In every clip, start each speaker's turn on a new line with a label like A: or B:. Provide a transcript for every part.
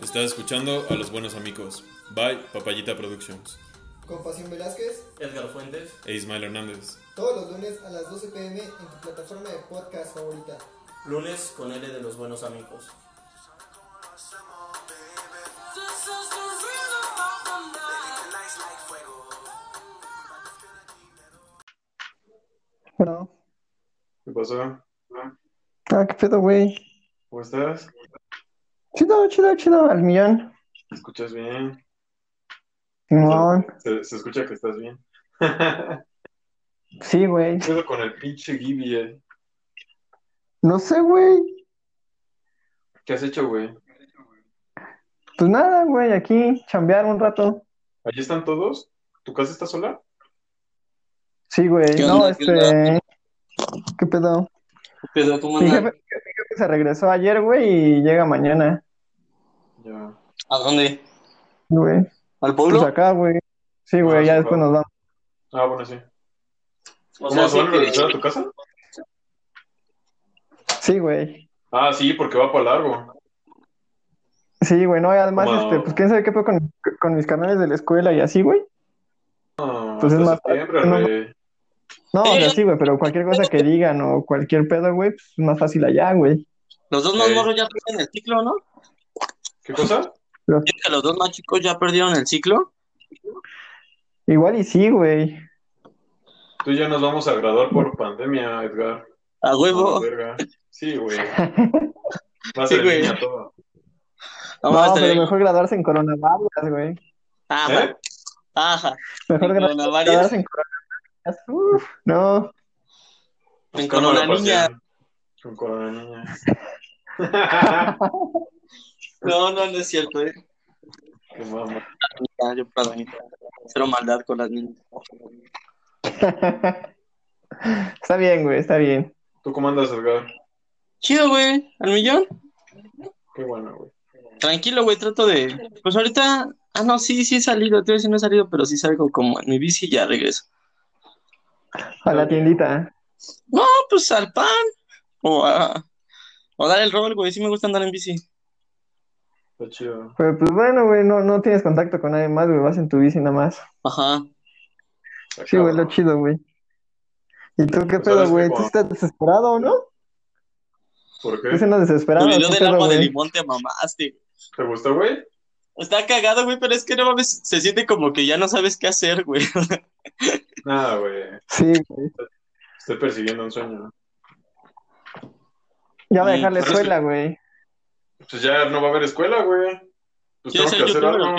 A: Estás escuchando a los buenos amigos. Bye, Papayita Productions.
B: Con Pasión Velázquez,
C: Edgar Fuentes.
A: E Ismael Hernández.
B: todos los lunes a las 12 pm en tu plataforma de podcast favorita.
C: Lunes con L de los buenos amigos.
D: Bueno.
A: ¿Qué pasó?
D: Ah, qué pedo, güey.
A: ¿Cómo estás?
D: Chido, chido, chido, al millón.
A: ¿Me escuchas bien?
D: Simón.
A: Se, se escucha que estás bien.
D: Sí, güey.
A: ¿Qué pedo con el pinche Gibi? eh?
D: No sé, güey.
A: ¿Qué has hecho, güey?
D: Pues nada, güey, aquí chambear un rato.
A: ¿Allí están todos? ¿Tu casa está sola?
D: Sí, güey.
C: ¿Qué
D: No, este. ¿Qué pedo?
C: Pero, ¿cómo
D: Mi jefe, jefe se regresó ayer, güey, y llega mañana,
A: Ya.
C: ¿A dónde?
D: güey.
C: ¿Al
D: Pues
C: pueblo?
D: acá, güey. Sí,
A: Ah,
D: güey, ya
A: sí,
D: después
A: claro.
D: nos vamos.
A: Ah, bueno, sí.
C: O
A: ¿Cómo
C: sea,
A: se
C: sí
A: van a
C: que-
A: regresar a tu casa?
D: Sí, güey.
A: Ah, sí, porque va para largo.
D: Sí, güey, no, y además, este, pues quién sabe qué fue con, con mis canales de la escuela y así, güey.
A: Ah,
D: Pues es más fácil,
A: septiembre, güey.
D: No, o sea, sí, güey, pero cualquier cosa que digan o cualquier pedo, güey, pues es más fácil allá, güey.
C: Los dos más
A: Sí.
C: morros ya perdieron el ciclo, ¿no?
A: ¿Qué cosa?
C: ¿Creo que los dos más chicos ya perdieron el ciclo?
D: Igual y sí, güey.
A: Tú y yo nos vamos a graduar por pandemia, Edgar.
C: A huevo.
A: Sí, güey. Va a
C: Sí,
A: ser en
C: güey.
A: línea todo.
C: No,
D: pero mejor graduarse en coronavirus, güey.
C: Ajá.
A: ¿Eh?
C: Ajá.
D: Mejor graduarse en coronavirus. Uf, no.
A: ¿cómo la
C: Corona Niña.
A: Con Corona Niña.
C: No, no, no es cierto, eh.
A: Qué mamá.
C: Yo para mí. Cero maldad con las niñas.
D: Está bien, güey, está bien.
A: ¿Tú cómo andas, Edgar?
C: Chido, güey. Al millón.
A: Qué bueno, güey.
C: Tranquilo, güey. Trato de. Pues ahorita. Ah, no, sí, sí he salido. Te voy a decir, no he salido, pero sí salgo como en mi bici y ya regreso.
D: A la tiendita.
C: No, pues al pan. O a. O dar el rol, güey. Sí me gusta andar en bici.
A: Está chido.
D: Pero pues bueno, güey, no, no tienes contacto con nadie más, güey, vas en tu bici nada más.
C: Ajá.
D: Sí, güey, lo chido, güey. ¿Y tú qué
A: Pues
D: pedo, güey? ¿Tú estás desesperado o no?
A: ¿Por
D: ¿Tú
A: qué?
D: no desesperado?
C: Tu video
D: ¿Qué
C: del agua de
D: güey?
C: limón te mamaste.
A: ¿Te gustó, güey?
C: Está cagado, güey, pero es que no mames. Se siente como que ya no sabes qué hacer, güey.
A: Nada, güey.
D: Sí, güey.
A: Estoy persiguiendo un sueño.
D: Ya va a dejar la escuela, güey.
A: Pues ya no va a haber escuela, güey. Pues tengo
C: ¿Quieres
A: que hacer algo.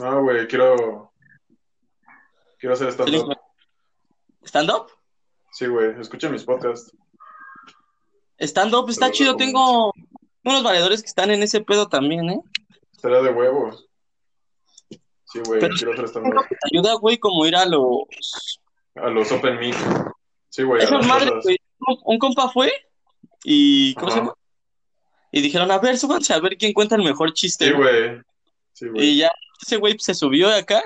A: No, güey, quiero. Quiero hacer stand-up.
C: ¿Stand-up?
A: Sí, güey, escucha mis podcasts.
C: Stand-up está chido. Tengo unos valedores que están en ese pedo también, ¿eh?
A: Estaría de huevos. Sí, güey, quiero hacer.
C: Te ayuda, güey, como ir a los.
A: A los Open Mic. Sí, güey,
C: Esas madres, güey. Un- compa fue y. ¿Cómo se llama? Y dijeron, a ver, súbanse a ver quién cuenta el mejor chiste.
A: Sí, güey. Sí,
C: Y ya ese güey se subió de acá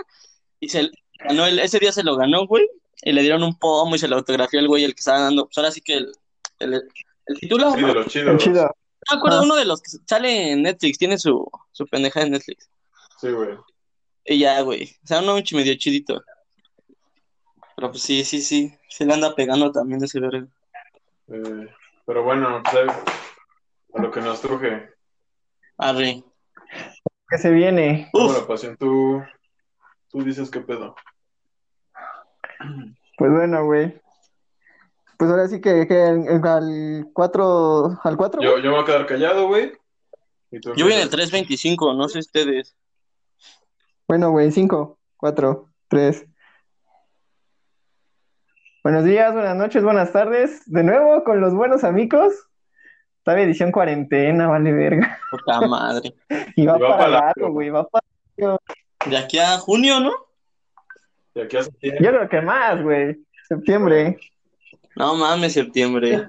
C: y se ganó el, ese día se lo ganó, güey. Y le dieron un pomo y se lo autografió el güey, el que estaba dando. Pues ahora sí que el, el, el titular,
A: Sí,
C: ¿no?
A: de los
D: El
A: chidos.
D: chido.
C: No me acuerdo
D: Ah.
C: uno de los que sale en Netflix, tiene su, su pendeja en Netflix.
A: Sí, güey.
C: Y ya, güey. O sea, uno medio chidito. Pero pues sí, sí, sí. Se le anda pegando también ese verga.
A: Eh, pero bueno, pues, a lo que nos truje.
C: Arre.
D: Que se viene.
A: ¿Cómo
C: Uf.
A: la pasión? Tú, tú dices qué pedo.
D: Pues bueno, güey. Pues ahora sí que, que en- en- al 4, al 4,
A: Yo, yo me voy a quedar callado, güey. Y tú
C: Yo voy en el
A: empiezas.
C: 325, no sé ustedes.
D: Bueno, güey, 5, 4, 3. Buenos días, buenas noches, buenas tardes. De nuevo con los buenos amigos. Todavía edición cuarentena, vale verga.
C: Puta madre.
D: Y va
A: Y va
D: para
A: para
D: largo,
A: largo.
D: güey, va para...
C: De aquí a junio, ¿no?
A: De aquí a septiembre.
D: Yo creo que más, güey. Septiembre.
C: No mames, septiembre.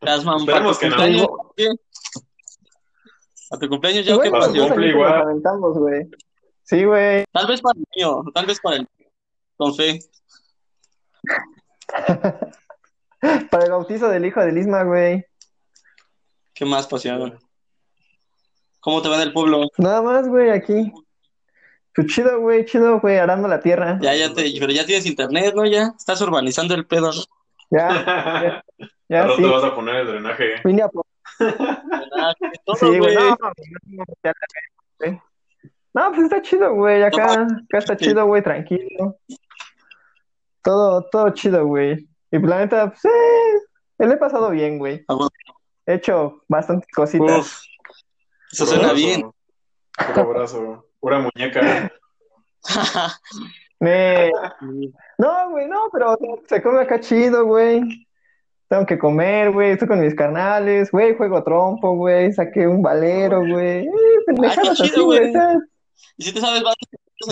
C: Las mam-
A: Esperemos que no.
C: A tu cumpleaños ya,
D: Y
C: ¿qué
D: bueno,
A: pasión.
C: pasó?
A: Cumple
D: ahorita
A: igual.
D: güey. Sí, güey.
C: Tal vez para el mío, tal vez para el. Con fe.
D: Para el bautizo del hijo de Lisma, güey.
C: ¿Qué más pasión? ¿Cómo te va en el pueblo?
D: Nada más, güey, aquí. Pues chido, güey, chido, güey, arando la tierra.
C: Ya, ya te, pero ya tienes internet, ¿no? Ya estás urbanizando el pedo, ¿no?
D: Ya, ya, ya,
A: rato
D: sí.
A: vas a poner el drenaje.
D: Vine a po-
C: que todo,
D: Sí, güey,
C: güey.
D: no, no, no, ya la cagué, güey. No, pues está chido, güey, acá, acá está chido, güey, tranquilo. Todo, todo chido, güey. Y la neta, pues, eh, lo he pasado bien, güey.
C: Ah.
D: He hecho bastantes cositas.
C: Uf, eso suena bien.
A: Puro abrazo. Pura muñeca.
D: Me- No, güey, no, pero se come acá chido, güey. Tengo que comer, güey. Estoy con mis carnales, güey. Juego trompo, güey. Saqué un valero, güey. Eh, pendejadas
C: Ah, qué
D: así,
C: chido,
D: güey.
C: ¿Y si te sabes varios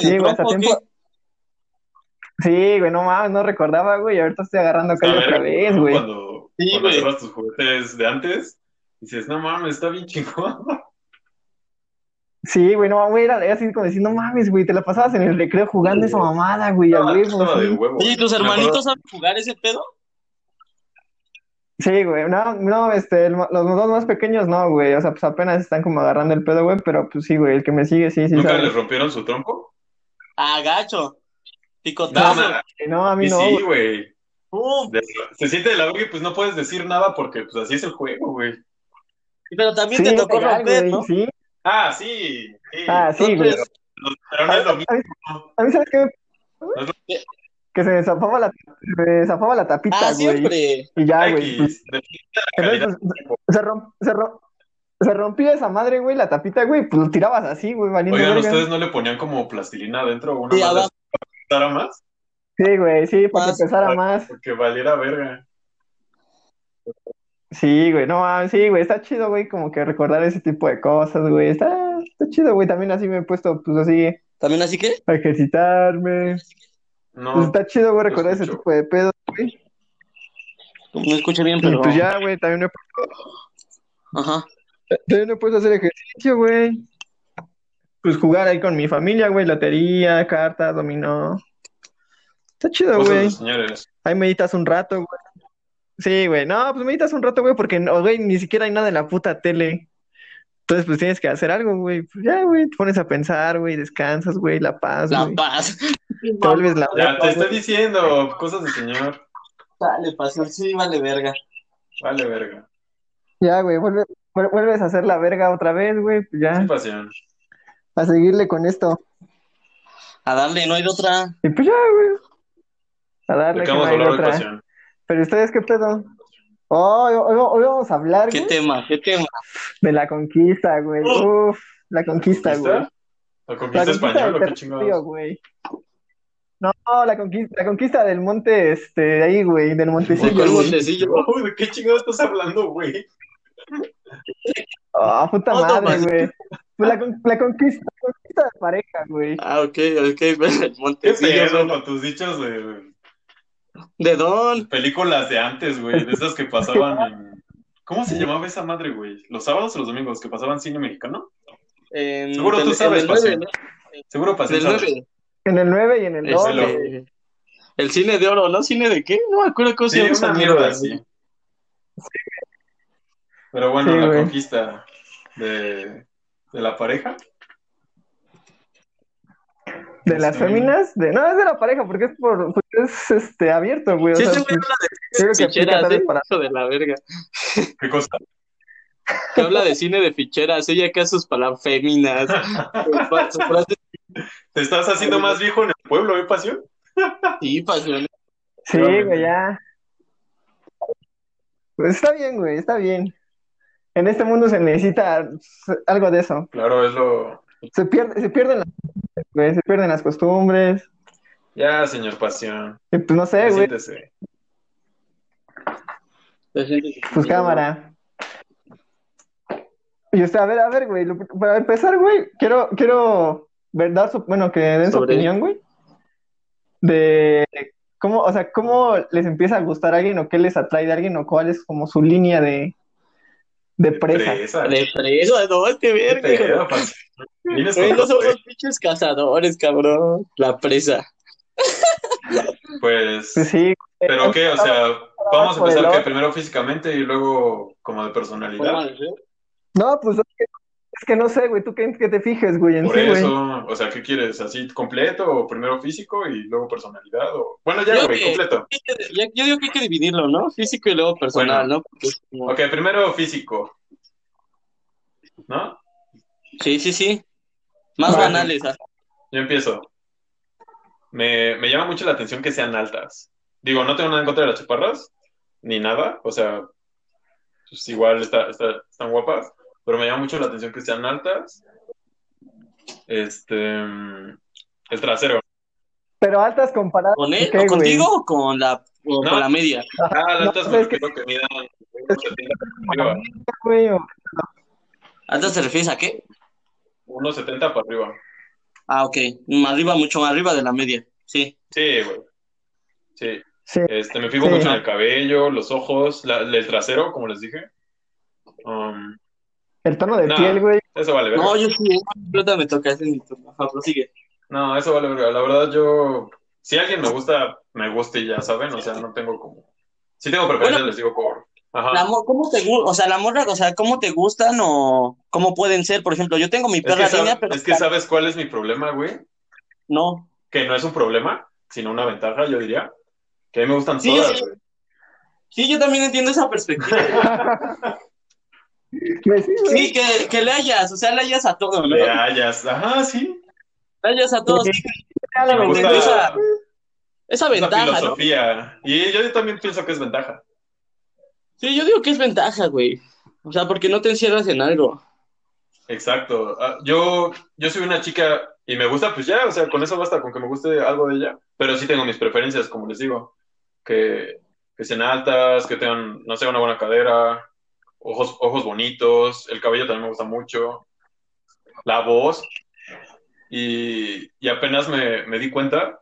D: Sí,
C: el
D: güey, hasta tiempo. Sí, güey, no mames, no recordaba, güey. Ahorita estoy agarrando
A: A ver,
D: otra vez,
A: ¿no?
D: güey.
A: Cuando,
C: Sí,
A: cuando
C: güey.
A: agarras tus juguetes de antes, dices, no mames, está bien chingón.
D: Sí, güey, no, güey. Era era así como decir, no mames, güey. Te la pasabas en el recreo jugando esa mamada, güey. A
A: Estaba,
D: huevo, sí.
A: huevo.
C: Oye, ¿y tus hermanitos saben jugar ese pedo?
D: Sí, güey, no, no, este, el- los dos más pequeños no, güey, o sea, pues apenas están como agarrando el pedo, güey, pero pues sí, güey, el que me sigue, sí, sí,
A: ¿Nunca
D: sabe.
A: les rompieron su tronco?
C: Ah, gacho.
A: No,
C: Picotazo.
D: No, a mí
A: y
D: no,
A: sí,
D: güey.
A: Se siente de la verga y pues no puedes decir nada porque pues así es el juego, güey.
C: pero también
D: Sí,
C: te tocó
D: legal,
C: romper,
D: güey,
C: ¿no?
D: sí.
A: Ah, sí. sí.
D: Ah, sí, güey.
A: Pero no es lo
D: A
A: mismo.
D: mí, a mí, ¿sabes qué?
A: No es lo-
D: Que se me zafaba la, se me zafaba la tapita,
C: ah,
D: güey,
C: siempre.
D: y ya, güey, pues, entonces,
A: tiempo.
D: se, rom- se, rom- se rompía esa madre, güey, la tapita, güey, pues lo tirabas así, güey, valiendo
A: Oigan,
D: verga.
A: ¿ustedes no le ponían como plastilina adentro o una
C: Sí,
A: madre para que pesara más?
D: Sí, güey, sí, para que
C: Más.
D: pesara más.
A: Porque valiera verga.
D: Sí, güey, no, mames, sí, güey, está chido, güey, como que recordar ese tipo de cosas, güey, está, está chido, güey, también así me he puesto, pues así,
C: ¿También así que?
D: a ejercitarme. Pues
A: No.
D: está chido, güey, recordar ese tipo de pedos, güey.
C: No escuché bien,
D: Y
C: pero.
D: pues ya, güey, también me,
C: Ajá.
D: también me he puesto a hacer ejercicio, güey. Pues jugar ahí con mi familia, güey, lotería, cartas, dominó. Está chido, güey. Ahí meditas un rato, güey. Sí, güey, no, pues meditas un rato, güey, porque, no, güey, ni siquiera hay nada en la puta tele. Entonces, pues tienes que hacer algo, güey. Pues ya, güey, te pones a pensar, güey, descansas, güey, la paz,
C: La
D: güey.
C: paz.
D: Te vuelves la
A: Ya te estoy diciendo cosas de señor.
C: Dale, pasión, sí, vale verga.
A: Vale, verga.
D: Ya, güey, vuelve- vuel- vuelves a hacer la verga otra vez, güey, pues ya,
A: Sin pasión.
D: a seguirle con esto.
C: A darle, no hay de otra.
D: Y pues ya, güey. A darle
A: ¿De qué
D: que no hay
A: de
D: otra.
A: pasión?
D: Pero ustedes, ¿qué pedo? Oh, hoy, hoy- hoy vamos a hablar,
C: ¿Qué
D: güey,
C: tema? ¿Qué tema?
D: de la conquista, güey. Uf, la conquista, güey.
A: ¿Conquista? ¿La
D: La
A: conquista española qué chingados?
D: güey. No, la conquista, la conquista del monte, este, de ahí, güey, del
C: ¿De
D: montecillo, güey.
C: montecillo?
A: Uy, ¿de qué chingados estás hablando, güey?
D: Ah, puta
C: No, no,
D: madre,
C: más.
D: güey. Pues la, con- la conquista, la conquista de pareja, güey.
C: Ah, ok, ok, el
A: ¿Qué
C: montecillo.
A: pedo
C: bueno.
A: con tus dichos de
C: ¿De Don?
A: películas de antes, güey? De esas que pasaban en... ¿Cómo se llamaba esa madre, güey? ¿Los sábados o los domingos que pasaban cine mexicano?
C: En-
A: Seguro tú sabes,
C: en el nueve,
A: pasión.
C: ¿no?
A: Seguro
C: el nueve.
D: En el 9 y en el
A: Ese
D: 2.
A: lo-
C: Este, El cine de oro, ¿no? ¿Cine de qué? No me acuerdo cómo se
A: Sí,
C: llama esa
A: una
C: mierda.
A: así. Pero bueno,
D: Sí,
A: la
D: güey.
A: conquista de, de la pareja.
D: De las
A: Sí.
D: féminas, de, no, es de la pareja, porque es por, porque es este abierto, güey. O
C: Sí,
D: sea,
C: güey
D: pues,
C: habla de
D: que aplica
C: ficheras,
D: para.
C: De la verga.
A: ¿Qué cosa?
C: Que habla de cine de ficheras, ella acá sus palabras féminas. sus frases
A: ¿Te estás haciendo más viejo en el pueblo, eh, pasión?
C: sí, pasión.
D: Sí, güey, ya. Pues está bien, güey, está bien. En este mundo se necesita algo de eso.
A: Claro, es lo...
D: Se pierde, se pierden las, güey, se pierden las costumbres.
A: Ya, señor pasión.
D: Y pues no sé, güey,
A: Siéntese.
D: pues cámara. Y usted, a ver, a ver, güey, lo- para empezar, güey, quiero, quiero ver, dar su, bueno, que den su opinión, güey, de cómo, o sea, cómo les empieza a gustar a alguien o qué les atrae de alguien o cuál es como su línea de, de presa.
A: Presa.
C: De fresa, no, este
A: ¿Qué
C: verga.
A: Vienes con
C: no somos
A: eh.
C: pinches cazadores, cabrón. La presa.
A: Pues,
D: Pues sí.
A: ¿pero qué? O sea, vamos a empezar que primero físicamente y luego como de personalidad.
D: No, pues es que, no sé, güey, tú qué, qué te fijes, güey, en
A: Por
D: sí, güey.
A: eso, o sea, ¿qué quieres? ¿Así completo o primero físico y luego personalidad? O... Bueno, ya,
C: Yo
A: güey,
C: que-
A: completo.
C: Yo, yo digo que hay que dividirlo, ¿no? Físico y luego personal,
A: Bueno.
C: ¿no? Porque es como-
A: Ok, primero físico. ¿No?
C: Sí, sí, sí. Más
A: Vale.
C: banales. ah.
A: Yo empiezo. Me, me llama mucho la atención que sean altas. Digo, no tengo nada en contra de las chaparras, ni nada. O sea, pues igual está, está- están guapas, pero me llama mucho la atención que sean altas. Este, mm, el trasero.
D: Pero altas comparadas.
C: ¿Con él contigo o con la, o
A: No.
C: con la media?
A: Ah, las
D: No,
A: altas
D: es
A: me
D: que-
A: refiero que midan unos 70 para arriba.
D: güey, o-
C: ¿Altas te refieres a qué?
A: Unos 70 para arriba.
C: Ah, ok. Arriba, mucho más arriba de la media. Sí.
A: Sí, güey. Sí.
D: Sí.
A: Este, me fijo
D: Sí.
A: mucho en el cabello, los ojos, la- el trasero, como les dije. Um,
D: El tono de
A: No.
D: piel, güey.
A: eso vale, verga.
C: No, yo sí. Ahorita me toca ese mi turno. Ajá, prosigue.
A: No, eso vale, verga. La verdad, yo. Si alguien me gusta, me gusta y ya saben. O sea, no tengo como. Si tengo preferencias,
C: Bueno.
A: les digo por. Ajá.
C: La ¿Cómo te gusta? O sea, la morra, o sea, ¿cómo te gustan o cómo pueden ser? Por ejemplo, yo tengo mi
A: Es
C: perra
A: que,
C: línea, pero
A: es que sabes cuál es mi problema, güey.
C: no.
A: Que no es un problema, sino una ventaja, yo diría. Que a mí me gustan
C: Sí,
A: todas,
C: sí.
A: güey.
C: Sí, yo también entiendo esa perspectiva.
D: Sí,
C: que, que le hayas, o sea, le hayas a todo, ¿no?
A: Le
C: Le
A: hayas. Ajá, sí.
C: hayas a todos.
D: Sí.
A: Me gusta
C: esa, esa
A: esa
C: ventaja, ¿no?
A: filosofía. Y yo también pienso que es ventaja.
C: Sí, yo digo que es ventaja, güey. O sea, porque no te encierras en algo.
A: Exacto. Ah, Yo, yo soy una chica y me gusta, pues ya, o sea, con eso basta, con que me guste algo de ella. Pero sí tengo mis preferencias, como les digo, que, que sean altas, que tengan, no sé, una buena cadera, ojos, ojos bonitos, el cabello también me gusta mucho, la voz. Y, y apenas me, me di cuenta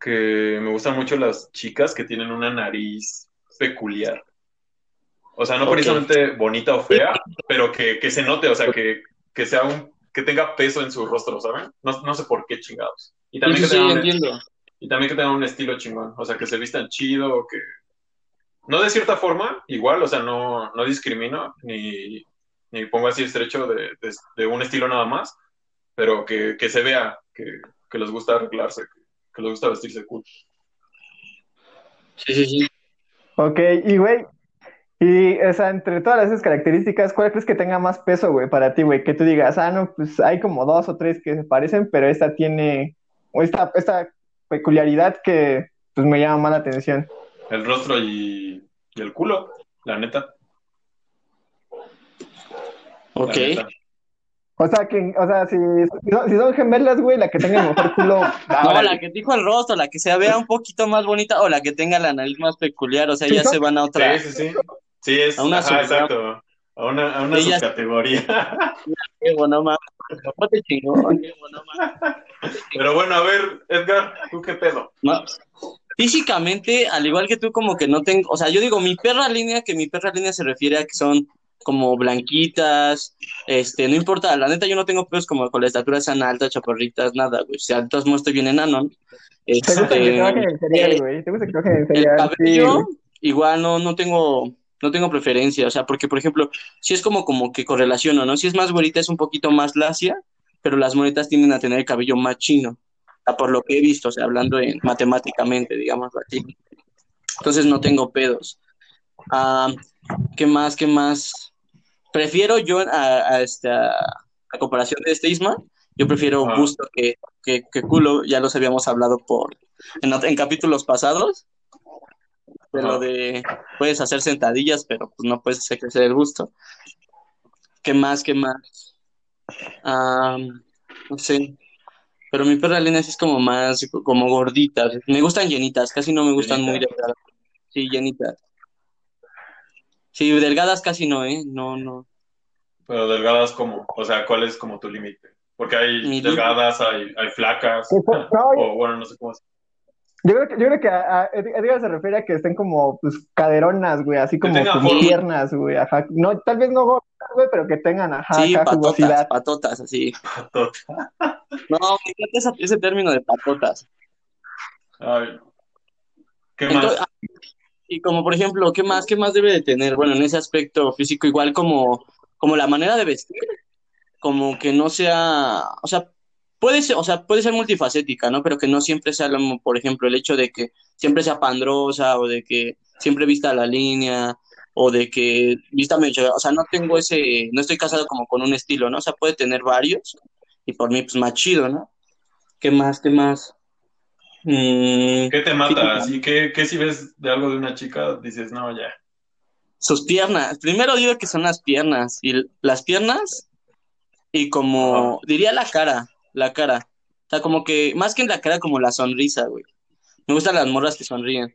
A: que me gustan mucho las chicas que tienen una nariz peculiar. O sea, no precisamente bonita o fea, pero que, que se note, o sea, que, que sea un, que tenga peso en su rostro, ¿saben? No, no sé por qué chingados. Y también,
C: sí,
A: que
C: sí,
A: tengan
C: entiendo.
A: y también que tengan un estilo chingón, o sea, que se vistan chido, o que... No de cierta forma, igual, o sea, no, no discrimino, ni, ni pongo así estrecho de, de, de un estilo nada más, pero que, que se vea que, que les gusta arreglarse, que, que les gusta vestirse cool.
C: Sí, sí, sí.
D: Ok, y güey, y o sea, entre todas esas características, ¿cuál crees que tenga más peso, güey, para ti, güey? Que tú digas, ah, no, pues hay como dos o tres que se parecen, pero esta tiene, o esta, esta peculiaridad que pues me llama más la atención.
A: El rostro y, y el culo, la neta. la
C: Ok.
A: neta.
D: O sea, que, o sea, si, si son, gemelas, güey, la que tenga el mejor culo,
C: No, la que dijo el rostro, la que se vea un poquito más bonita o la que tenga la nariz más peculiar, o sea,
D: Sí,
C: ya se van a otra.
A: Sí, sí, sí. Sí, es,
C: A una
A: ajá, exacto. A una, a una
C: Ella-
A: subcategoría.
C: Qué bueno, mames. No te chingó, qué bueno, mames.
A: Pero bueno, a ver, Edgar, ¿tú qué pedo?
C: No. Físicamente, al igual que tú, como que no tengo, o sea, yo digo mi perra línea, que mi perra línea se refiere a que son como blanquitas, este, no importa, la neta yo no tengo pedos como con la estatura sean altas, chaparritas, nada, güey, o sea, modos estoy bien enano, ¿no?
D: ¿Te gusta que
C: Este,
D: en cereal,
C: eh,
D: güey? ¿Te gusta que en
C: el?
D: Sí,
C: cabello, igual no, no tengo, no tengo preferencia, o sea, porque, por ejemplo, si es como, como que correlaciono, ¿no? Si es más güerita es un poquito más lacia, pero las moretas tienden a tener el cabello más chino, por lo que he visto, o sea, hablando en, matemáticamente, digamos así. Entonces no tengo pedos. Ah, ¿qué más? ¿Qué más? Prefiero yo a, a esta a comparación de este Isma, yo prefiero
A: Ajá.
C: busto que, que, que culo, ya los habíamos hablado por en, capítulos pasados, de lo de puedes hacer sentadillas, pero pues no puedes hacer crecer el busto. ¿Qué más? ¿Qué más? Ah, no sé. Pero mi perra línea sí es como más, como gorditas. Me gustan llenitas, casi no me gustan muy delgadas. Sí, llenitas. Sí, delgadas casi no, ¿eh? No, no.
A: Pero delgadas, como, O sea, ¿cuál es como tu límite? Porque hay
C: Mi
A: delgadas, hay, hay flacas,
D: no,
A: o bueno, no sé cómo es.
D: Yo creo que, yo creo que a, a Ed- Edgar se refiere a que estén como, pues, caderonas, güey, así como piernas, güey, ajá. No, tal vez no gordas, güey, pero que tengan, ajá,
C: Sí,
D: acá
C: patotas,
D: jugosidad.
C: patotas, así. No, me encanta ese término de patotas.
A: Ay. ¿Qué más?
C: Entonces, ah, y como por ejemplo, ¿qué más, qué más debe de tener? Bueno, en ese aspecto físico, igual como, como la manera de vestir, como que no sea, o sea, puede ser, o sea, puede ser multifacética, ¿no? Pero que no siempre sea, lo- por ejemplo, el hecho de que siempre sea pandrosa o de que siempre vista la línea o de que vista medio, o sea, no tengo ese, no estoy casado como con un estilo, ¿no? O sea, puede tener varios y por mí, pues más chido, ¿no? ¿Qué más, qué más? Mm,
A: ¿Qué te mata? Así que, ¿qué si ves de algo de una chica? Dices, no, ya.
C: sus piernas. Primero digo que son las piernas. Y las piernas y como, diría la cara, la cara. O sea, como que, más que en la cara, como la sonrisa, güey. Me gustan las morras que sonríen.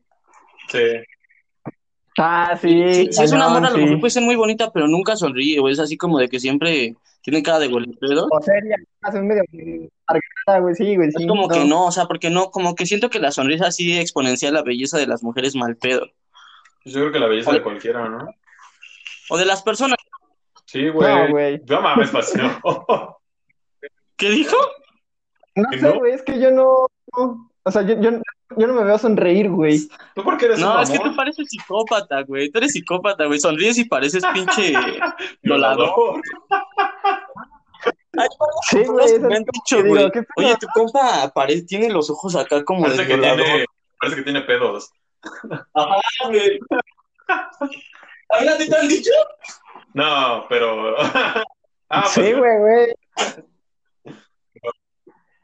A: Sí.
D: Ah, sí.
C: Si, si es una morra, a lo mejor puede ser muy bonita, pero nunca sonríe, güey. Es así como de que siempre tiene cara de golpeado.
D: O seria, hace medio arcada, güey, sí, güey,
C: Es
D: sí.
C: como que no, o sea, porque no, como que siento que la sonrisa sí exponencia la belleza de las mujeres mal pedo.
A: Yo creo que la belleza de cualquiera, ¿no?
C: O de las personas.
A: Sí, güey.
D: No, güey.
A: Yo mames, pasión.
C: ¿Qué dijo?
D: No
A: ¿Que
D: sé,
A: no?
D: güey, es que yo no, no- o sea, yo, yo, yo no me veo sonreír, güey.
A: ¿Tú por qué eres un
C: No, es que tú pareces psicópata, güey. Tú eres psicópata, güey. Sonríes y pareces pinche violador. Ay,
D: Sí, güey,
C: me han dicho,
D: que
C: güey. Oye, tu compa parece, tiene los ojos acá como de
A: Parece que,
C: violador.
A: tiene, parece que tiene pedos.
C: Ajá, güey. ¿A mí te han dicho?
A: No, pero. ah,
D: Sí,
A: pues,
D: güey, güey.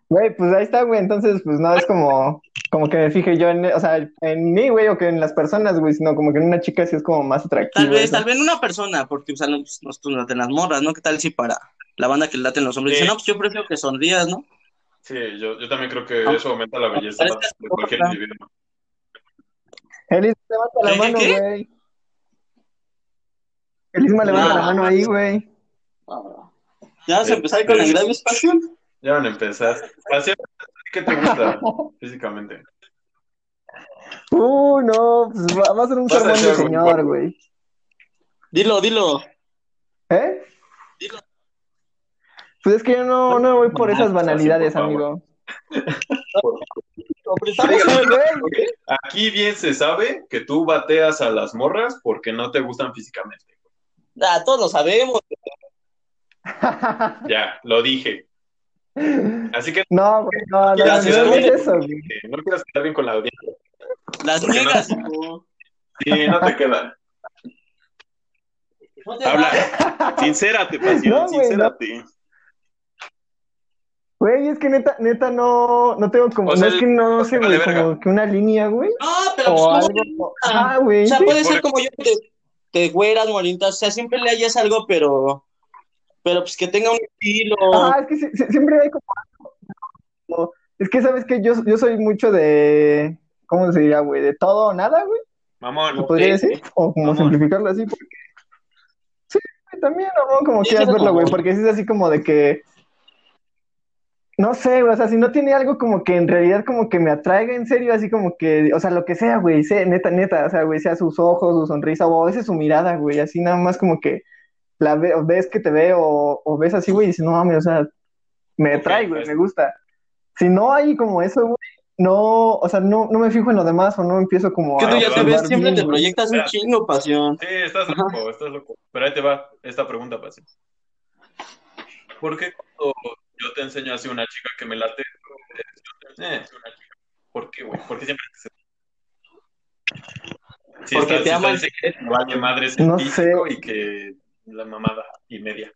D: Güey, pues ahí está, güey. Entonces, pues no es como, como que me fije yo en, o sea, en mí, güey, o que en las personas, güey, sino como que en una chica sí es como más atractiva.
C: Tal vez,
D: eso.
C: tal vez en una persona, porque, o sea, no, pues, no tú no te las morras, ¿no? ¿Qué tal si para la banda que le laten los hombres
A: Sí.
C: dice, no, pues yo prefiero que sonrías, ¿no?
A: Sí, yo, yo también creo que
C: Ah.
A: eso aumenta la belleza de cualquier individuo.
D: Elis, levanta la
C: ¿Qué, qué,
D: mano, güey. Elisma, levanta
C: No.
D: la mano ahí, güey.
C: Ya vas a empezar con el grave espacio.
A: Ya van a empezar. Pasión, ¿qué te gusta físicamente?
D: Uh, no, pues va, va a ser un sermón de señor, güey.
C: Dilo, dilo.
D: ¿Eh?
C: Dilo.
D: Pues es que yo no, no voy por
A: No,
D: esas
A: así,
D: banalidades, amigo.
A: Aquí bien se sabe que tú bateas a las morras porque no te gustan físicamente.
C: Ah, todos lo sabemos.
A: Ya, lo dije. Así que
D: No, güey, no, no, no, no, no es eso, güey.
A: eh, no quieras quedar bien con la audiencia.
C: Las
A: no-
C: niegas, hijo.
A: Sí, no te queda.
C: No te
A: Habla.
C: va.
A: Sincérate, pasión,
D: No,
A: sincérate.
D: Güey, es que neta, neta no, no tengo como,
A: O sea,
D: no es que no sé, güey,
A: verga.
D: como que una línea, güey,
C: No, pero
D: o
C: pues,
D: algo. Ah, güey,
C: O sea, puede ser como yo que te güeras, morintas, o sea, siempre le hayas algo, pero, pero pues que tenga un estilo.
D: Ajá, es que sí- sí- siempre hay como algo. Es que sabes que yo, yo soy mucho de, ¿cómo se diría, güey? De todo o nada, güey,
A: Mamón.
D: se podría decir, o como
A: Mamón.
D: simplificarlo así, porque sí, güey, también, no, como
C: Sí,
D: quieras verlo, güey,
C: mamón.
D: porque es así como de que, no sé, güey, o sea, si no tiene algo como que en realidad como que me atraiga en serio, así como que, o sea, lo que sea, güey, sé, neta, neta, o sea, güey, sea sus ojos, su sonrisa, o a veces su mirada, güey, así nada más como que la ve- o ves que te ve o, o ves así, güey, y dices, no mames, o sea, me
A: Ok,
D: atrae, güey,
A: pues.
D: me gusta. Si no hay como eso, güey, no, o sea, no, no me fijo en lo demás o no empiezo como
C: Que tú ya te ves, siempre
D: bien,
C: te
D: güey.
C: proyectas un chingo, pasión.
A: Sí, estás loco, estás loco. Pero ahí te va esta pregunta, pasión. ¿Por qué cuando yo te enseño así una chica que me late, eh, es una chica? ¿Por qué, güey? ¿Por qué siempre te Si
C: Porque
A: está-
C: te
A: si
C: aman.
A: está diciendo que vale madres
D: No sé.
A: y que la mamada y media.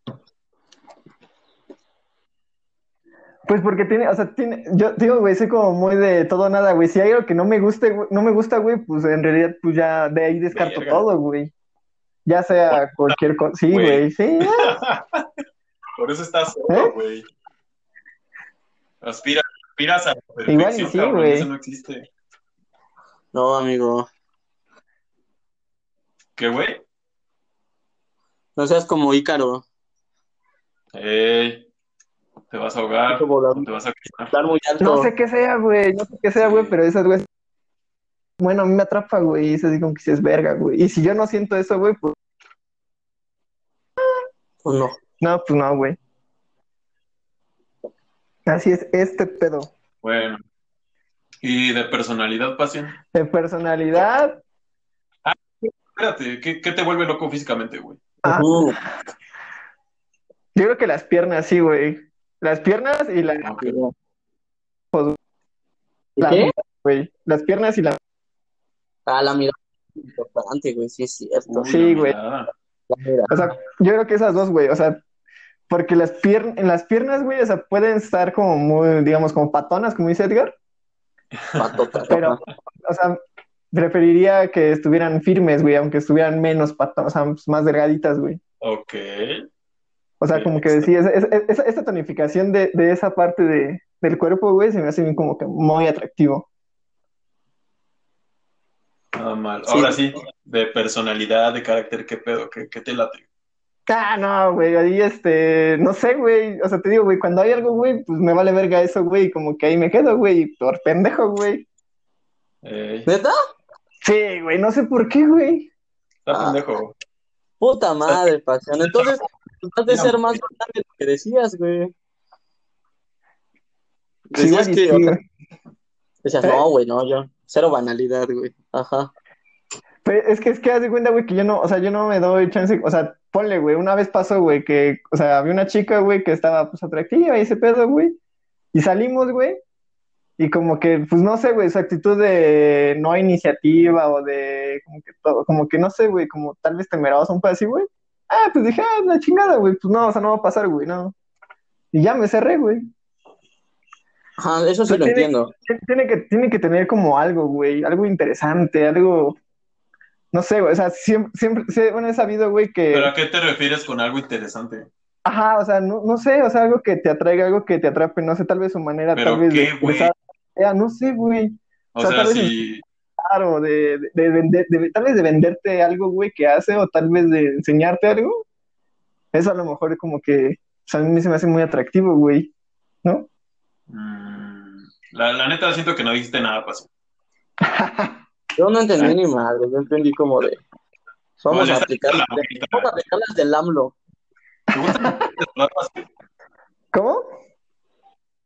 D: Pues porque tiene, o sea, tiene, yo digo, güey, soy como muy de todo o nada, güey. Si hay algo que no me guste, güey- no me gusta, güey, pues en realidad, pues ya de ahí descarto
A: Verga.
D: todo, güey. Ya sea cualquier cosa. Sí,
A: Güey.
D: güey, sí.
A: Por eso estás
D: ¿Eh?
A: solo, güey. Aspira, aspiras a la
D: Igual y sí,
A: cabrón,
D: güey.
A: Eso no existe.
C: No, amigo.
A: ¿Qué, güey?
C: No seas como Ícaro.
A: Ey, te vas a ahogar,
C: Como la-
A: o te vas a quemar.
C: Estar muy alto.
D: No sé qué sea, güey. No sé qué sea, güey, pero esas, güey. Bueno, a mí me atrapa, güey. Es así como que si es verga, güey. Y si yo no siento eso, güey, pues
C: Pues no.
D: no, pues no, güey. Así es, este pedo.
A: Bueno. ¿Y de personalidad, pasión?
D: De personalidad,
A: Espérate, ¿qué, qué te vuelve loco físicamente, güey?
D: Ah,
C: Uh,
D: yo creo que las piernas, sí, güey. Las piernas y la, la
C: ¿Qué?
D: güey. Las piernas y la
C: Ah, la mirada es importante, güey, sí es cierto.
A: Uy,
D: Sí, güey. O sea, yo creo que esas dos, güey, o sea, porque las piernas, en las piernas, güey, o sea, pueden estar como muy, digamos, como patonas, como dice Edgar,
C: Patota.
D: pero, o sea, preferiría que estuvieran firmes, güey, aunque estuvieran menos patonas, o sea, más delgaditas, güey.
A: Ok.
D: O sea,
A: Sí,
D: como que decía, esa, esa- esa- esta tonificación de, de esa parte de, del cuerpo, güey, se me hace como que muy atractivo.
A: Nada mal.
C: Sí.
A: Ahora sí, de personalidad, de carácter, ¿qué pedo? ¿Qué, qué te late?
D: Ah, no, güey, ahí, este, no sé, güey, o sea, te digo, güey, cuando hay algo, güey, pues me vale verga eso, güey, como que ahí me quedo, güey, por pendejo, güey.
A: Ey,
C: ¿Neta?
D: Sí, güey, no sé por qué, güey.
A: está
C: Ah.
A: pendejo.
C: Puta madre, pasión. Entonces, has de ser más grande de lo que decías, güey.
D: Sí,
C: Decías
D: güey,
C: que,
D: sí,
C: o sea,
D: güey.
C: decías,
D: ¿Eh?
C: no, güey, no, yo, cero banalidad, güey. Ajá.
D: Pero es que es que haz de cuenta, güey, que yo no, o sea, yo no me doy chance, o sea, ponle, güey, una vez pasó, güey, que, o sea, había una chica, güey, que estaba, pues, atractiva y ese pedo, güey, y salimos, güey, y como que, pues, no sé, güey, su actitud de no iniciativa o de, como que todo, como que, no sé, güey, como tal vez temerosa, un poco así, güey, ah, pues dije, ah, la chingada, güey, pues, no, o sea, no va a pasar, güey, no, y ya me cerré, güey,
C: Ajá, eso sí
D: Pero
C: lo
D: tiene-
C: entiendo.
D: tiene que, tiene que tener como algo, güey, algo interesante, algo, no sé, güey, o sea, siempre, siempre, bueno, he sabido, güey, que...
A: ¿Pero a qué te refieres con algo interesante?
D: Ajá, o sea, no, no sé, o sea, algo que te atraiga, algo que te atrape, no sé, tal vez su manera,
A: ¿Pero
D: tal vez
A: qué,
D: de
A: güey?
D: Ya, no sé, güey,
A: O
D: O sea,
A: sea,
D: tal vez
A: si...
D: claro, de, de, de vender, de- tal vez de venderte algo, güey, que hace, o tal vez de enseñarte algo, eso a lo mejor es como que, o sea, a mí se me hace muy atractivo, güey, ¿no?
A: mm, la, la neta siento que no dijiste nada, pasó.
C: Yo no entendí ni madre, yo entendí como de. Vamos a aplicar,
A: la bonita.
C: vamos a aplicar las del AMLO.
A: ¿Te gusta?
D: ¿Cómo?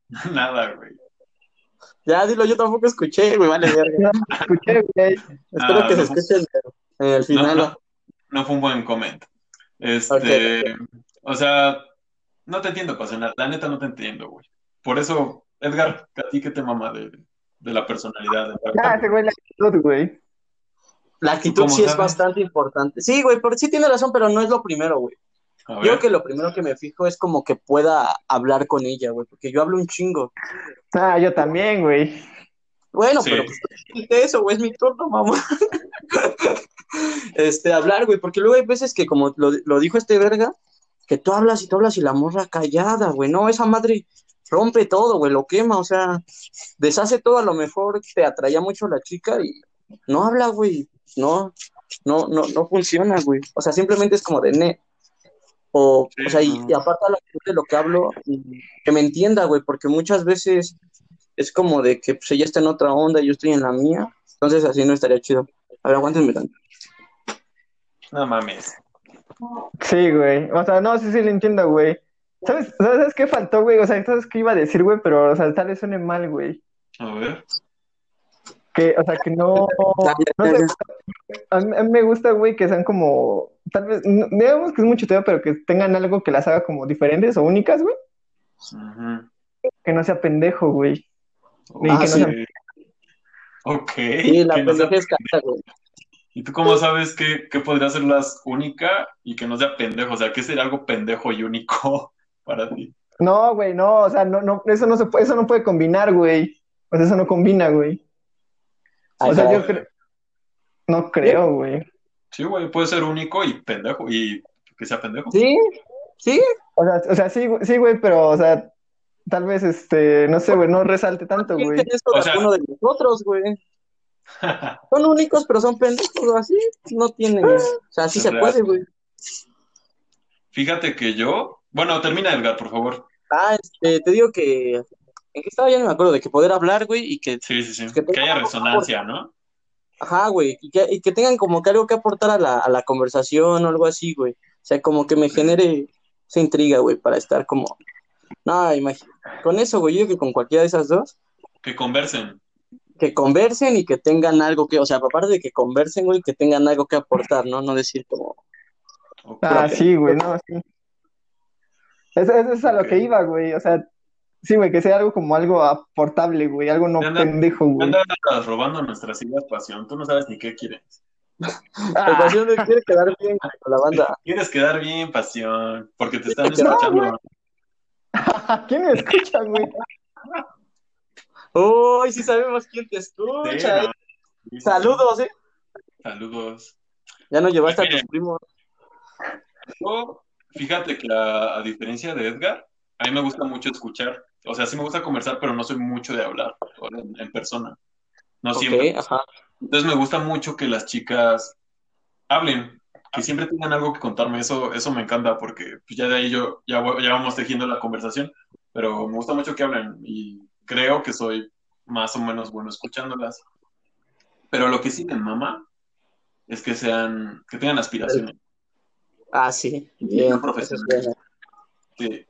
A: Nada, güey.
C: Ya, dilo, yo tampoco escuché, güey, vale, verga.
D: Escuché, güey,
C: Espero
A: Ah,
C: que se escuche en el, en el final.
A: No, no. No fue un buen comment. Este, o sea, no te entiendo, pasional. La neta no te entiendo, güey. Por eso, Edgar, ¿a ti qué te mama de, de la personalidad?
D: ah,
A: carácter?
D: ese güey la actitud, güey,
C: La actitud
A: ¿Cómo
C: sí es bastante importante. Sí, güey, pero sí tiene razón, pero no es lo primero, güey. Yo creo que lo primero que me fijo es como que pueda hablar con ella, güey, porque yo hablo un chingo.
D: ah, yo también, güey,
C: Bueno,
A: Sí.
C: pero pues dijiste eso, güey, es mi turno, mamá. Este, hablar, güey, porque luego hay veces que, como lo, lo dijo este verga, que tú hablas y tú hablas y la morra callada, güey, no, esa madre rompe todo, güey, lo quema, o sea, deshace todo, a lo mejor te atraía mucho la chica y no habla, güey, no, no, no, no funciona, güey, o sea, simplemente es como de ne. O,
A: Sí,
C: o sea, y, y aparte a la de lo que hablo, que me entienda, güey, porque muchas veces es como de que pues, ella está en otra onda y yo estoy en la mía, entonces así no estaría chido. A ver, aguántenme tanto.
A: no mames.
D: sí, güey, o sea, no, sí, sí, lo entiendo, güey, ¿sabes, sabes qué faltó, güey? O sea, ¿sabes qué iba a decir, güey? Pero, o sea, tal vez suene mal, güey.
A: A ver.
D: Que, o sea, que no, no sé, a mí, a mí me gusta, güey, que sean como, tal vez, no- digamos que es mucho tema, pero que tengan algo que las haga como diferentes o únicas, güey, que no sea pendejo, güey. Y
C: Ah,
D: que no
C: sí.
D: sea-
A: Ok.
C: Sí, la
A: que no sea-
C: pendeja es cara, güey.
A: ¿Y tú cómo sabes qué, qué podría ser las única y que no sea pendejo? O sea, ¿qué sería algo pendejo y único para ti?
D: No, güey, no, o sea, no, no, eso no se puede, eso no puede combinar, güey. O sea, eso no combina, güey. O sea, yo creo, no creo, güey.
A: Sí, güey, puede ser único y pendejo y que sea pendejo.
C: Sí, sí,
D: O sea, o sea, sí, güey, sí, güey, pero, o sea, tal vez, este, no sé, güey, no resalte tanto, güey.
C: ¿quién es todo
A: O sea-
C: uno de nosotros, güey? Son únicos, pero son pendejos, o así, no tienen, o sea, así
A: Es
C: se
A: real.
C: puede, güey.
A: Fíjate que yo, bueno, termina Edgar, por favor.
C: Ah, este, te digo que, ¿en qué estaba? Ya no me acuerdo, de que poder hablar, güey, y que,
A: Sí, sí, sí.
C: Que
A: haya resonancia, ¿no?
C: ajá, güey, y que, y que tengan como que algo que aportar a la, a la conversación o algo así, güey. O sea, como que me genere esa intriga, güey, para estar como, no, imagínate, con eso, güey, yo digo que con cualquiera de esas dos,
A: Que conversen.
C: que conversen y que tengan algo que, o sea, aparte de que conversen, güey, que tengan algo que aportar, ¿no? No decir como,
D: Ah, sí, güey, no, sí. Eso, eso es a lo que iba, güey. O sea, sí, güey, que sea algo como algo aportable, güey, algo no
A: anda-
D: pendejo, güey.
A: andas robando nuestras ideas, pasión. Tú no sabes ni qué quieres.
C: la
D: Ah,
C: pasión de quiere quedar bien con la banda.
A: Quieres quedar bien, pasión, porque te están
C: no,
A: escuchando.
D: ¿Quién me escucha, güey?
C: Uy, sí sabemos quién te
A: Sí,
C: escucha.
A: no. Sí, sí,
C: Saludos, ¿eh?
A: Saludos.
C: Ya no llevaste a tus primos.
A: Yo, fíjate que a, a diferencia de Edgar, a mí me gusta mucho escuchar. O sea, sí me gusta conversar, pero no soy mucho de hablar en, en persona. No siempre.
C: Ok, ajá.
A: Entonces me gusta mucho que las chicas hablen, que siempre tengan algo que contarme. Eso, eso me encanta porque pues, ya de ahí yo ya, voy- ya vamos tejiendo la conversación, pero me gusta mucho que hablen y creo que soy más o menos bueno escuchándolas. Pero lo que sí me mama es que sean, que tengan aspiraciones.
C: Ah, sí. Bien.
A: No profesional.
C: Eso es bueno.
A: Sí.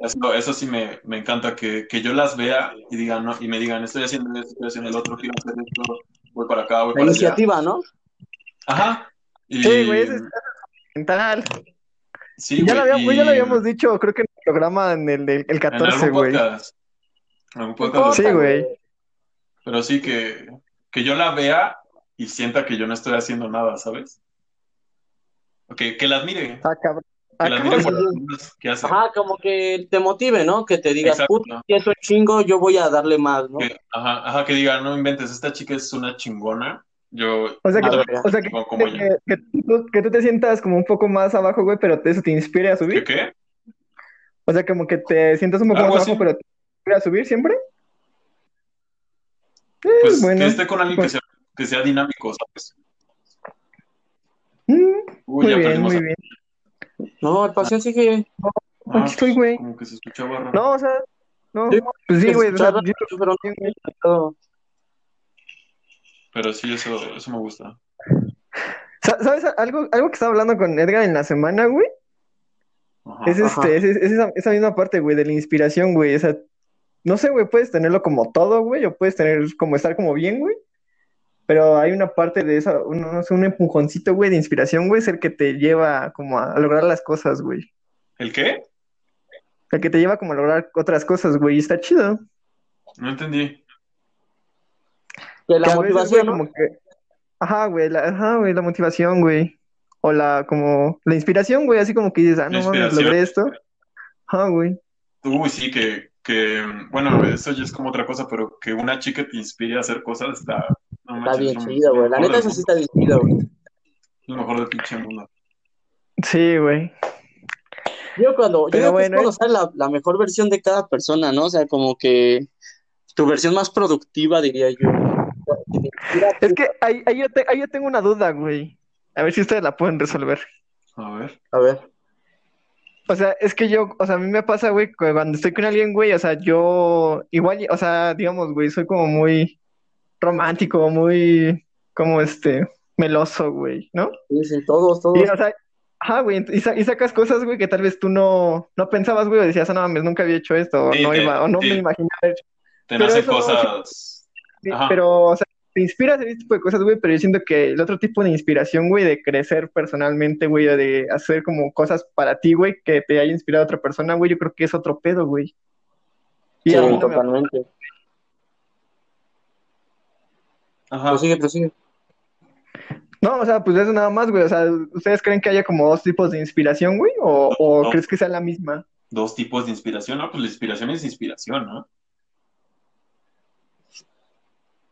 A: Eso, eso sí me, me encanta que, que yo las vea y digan, ¿no? y me digan, estoy haciendo esto, estoy haciendo el otro, quiero hacer esto, voy para acá, voy
C: La
A: para allá.
C: iniciativa, ¿no?
A: Ajá. Y,
D: Sí, güey, eso es mental.
A: sí,
D: Ya lo
A: güey,
D: habíamos, güey, ya lo habíamos dicho, creo que en el programa en el, el, el
A: en
D: 14,
A: algún
D: güey.
A: podcast. En algún podcast
D: Sí,
A: lo-
D: güey.
A: Pero sí que, que yo la vea y sienta que yo no estoy haciendo nada, ¿sabes? Que, que la admire,
D: Ah, cabrón.
A: Que
D: Ah,
A: la admire
D: cabrón.
A: por las cosas que hace.
C: Ajá, como que te motive, ¿no? Que te digas,
A: Exacto.
C: puta, si eso es chingo, yo voy a darle más, ¿no?
A: Que, ajá, ajá, que diga, no inventes, esta chica es una chingona. Yo,
D: O sea, que, o sea, que, que, que tú, que tú te sientas como un poco más abajo, güey, pero te- eso te inspire a
A: ¿Qué
D: subir.
A: qué?
D: O sea, como que te sientas un poco
A: Algo
D: más
A: así.
D: abajo, pero te inspire a subir siempre. Eh,
A: Pues
D: bueno.
A: que esté con alguien que
D: Pues-
A: sea, que sea dinámico, ¿sabes?
D: Mm,
A: Uy,
D: muy
A: ya
D: bien, muy
A: a-
D: bien.
C: No, el sigue.
A: Ah,
D: Aquí estoy, güey.
A: Como que se escuchaba raro.
D: No, o sea, no.
C: Sí,
D: Pues sí, güey. O sea,
C: pero
D: sí, güey.
C: no.
A: Pero sí, eso, eso me gusta.
D: Sa- ¿Sabes algo, algo que estaba hablando con Edgar en la semana, güey?
A: Ajá.
D: Es este, es, es esa, esa misma parte, güey, de la inspiración, güey. O sea, no sé, güey, puedes tenerlo como todo, güey, o puedes tener como estar como bien, güey. Pero hay una parte de esa, un, no sé, un empujoncito, güey, de inspiración, güey, es el que te lleva como a, lograr las cosas, güey.
A: ¿El qué?
D: El que te lleva como a lograr otras cosas, güey, y está chido.
A: No entendí.
C: Que la
D: Que a veces,
C: motivación,
D: güey,
C: ¿no?
D: como que, ajá, güey, la, ajá, güey, la motivación, güey. O la, como, la inspiración, güey, así como que dices, ah, no mames, logré esto. Ajá, güey.
A: Uy, sí, que, que, bueno, eso ya es como otra cosa, pero que una chica te inspire a hacer cosas está, no
C: Está
A: manches,
C: bien chido, güey. La neta, eso sí está bien chido, güey.
A: Lo mejor del pinche mundo.
D: Sí, güey.
C: Yo cuando, yo
D: Pero bueno,
C: cuando sale la, la mejor versión de cada persona, ¿no? O sea, como que tu versión más productiva, diría yo.
D: Es que ahí, ahí yo, te- ahí yo tengo una duda, güey. A ver si ustedes la pueden resolver.
A: A ver.
C: A ver.
D: O sea, es que yo, o sea, a mí me pasa, güey, que cuando estoy con alguien, güey, o sea, yo igual, o sea, digamos, güey, soy como muy romántico, muy, como este, meloso, güey, ¿no?
C: Sí, sí, todos, todos.
D: Y, o sea, ajá, güey, y, sa- y sacas cosas, güey, que tal vez tú no, no pensabas, güey, o decías, ah, no mames, nunca había hecho esto, o no
A: te-
D: iba, o no
A: sí.
D: me imaginaba haber hecho.
A: Te
D: Pero
A: nacen
D: eso
A: cosas.
D: Sí,
A: Ajá.
D: pero, o sea, te inspira a hacer este tipo de cosas, güey, pero yo siento que el otro tipo de inspiración, güey, de crecer personalmente, güey, o de hacer como cosas para ti, güey, que te haya inspirado a otra persona, güey, yo creo que es otro pedo, güey. Y
C: Sí,
D: me-
C: totalmente.
A: Ajá.
C: Prosigue, prosigue.
D: No, o sea, pues eso nada más, güey, o sea, ¿ustedes creen que haya como dos tipos de inspiración, güey? ¿O, o
A: No.
D: crees que sea la misma?
A: Dos tipos de inspiración, ¿no? Pues la inspiración es inspiración, ¿no?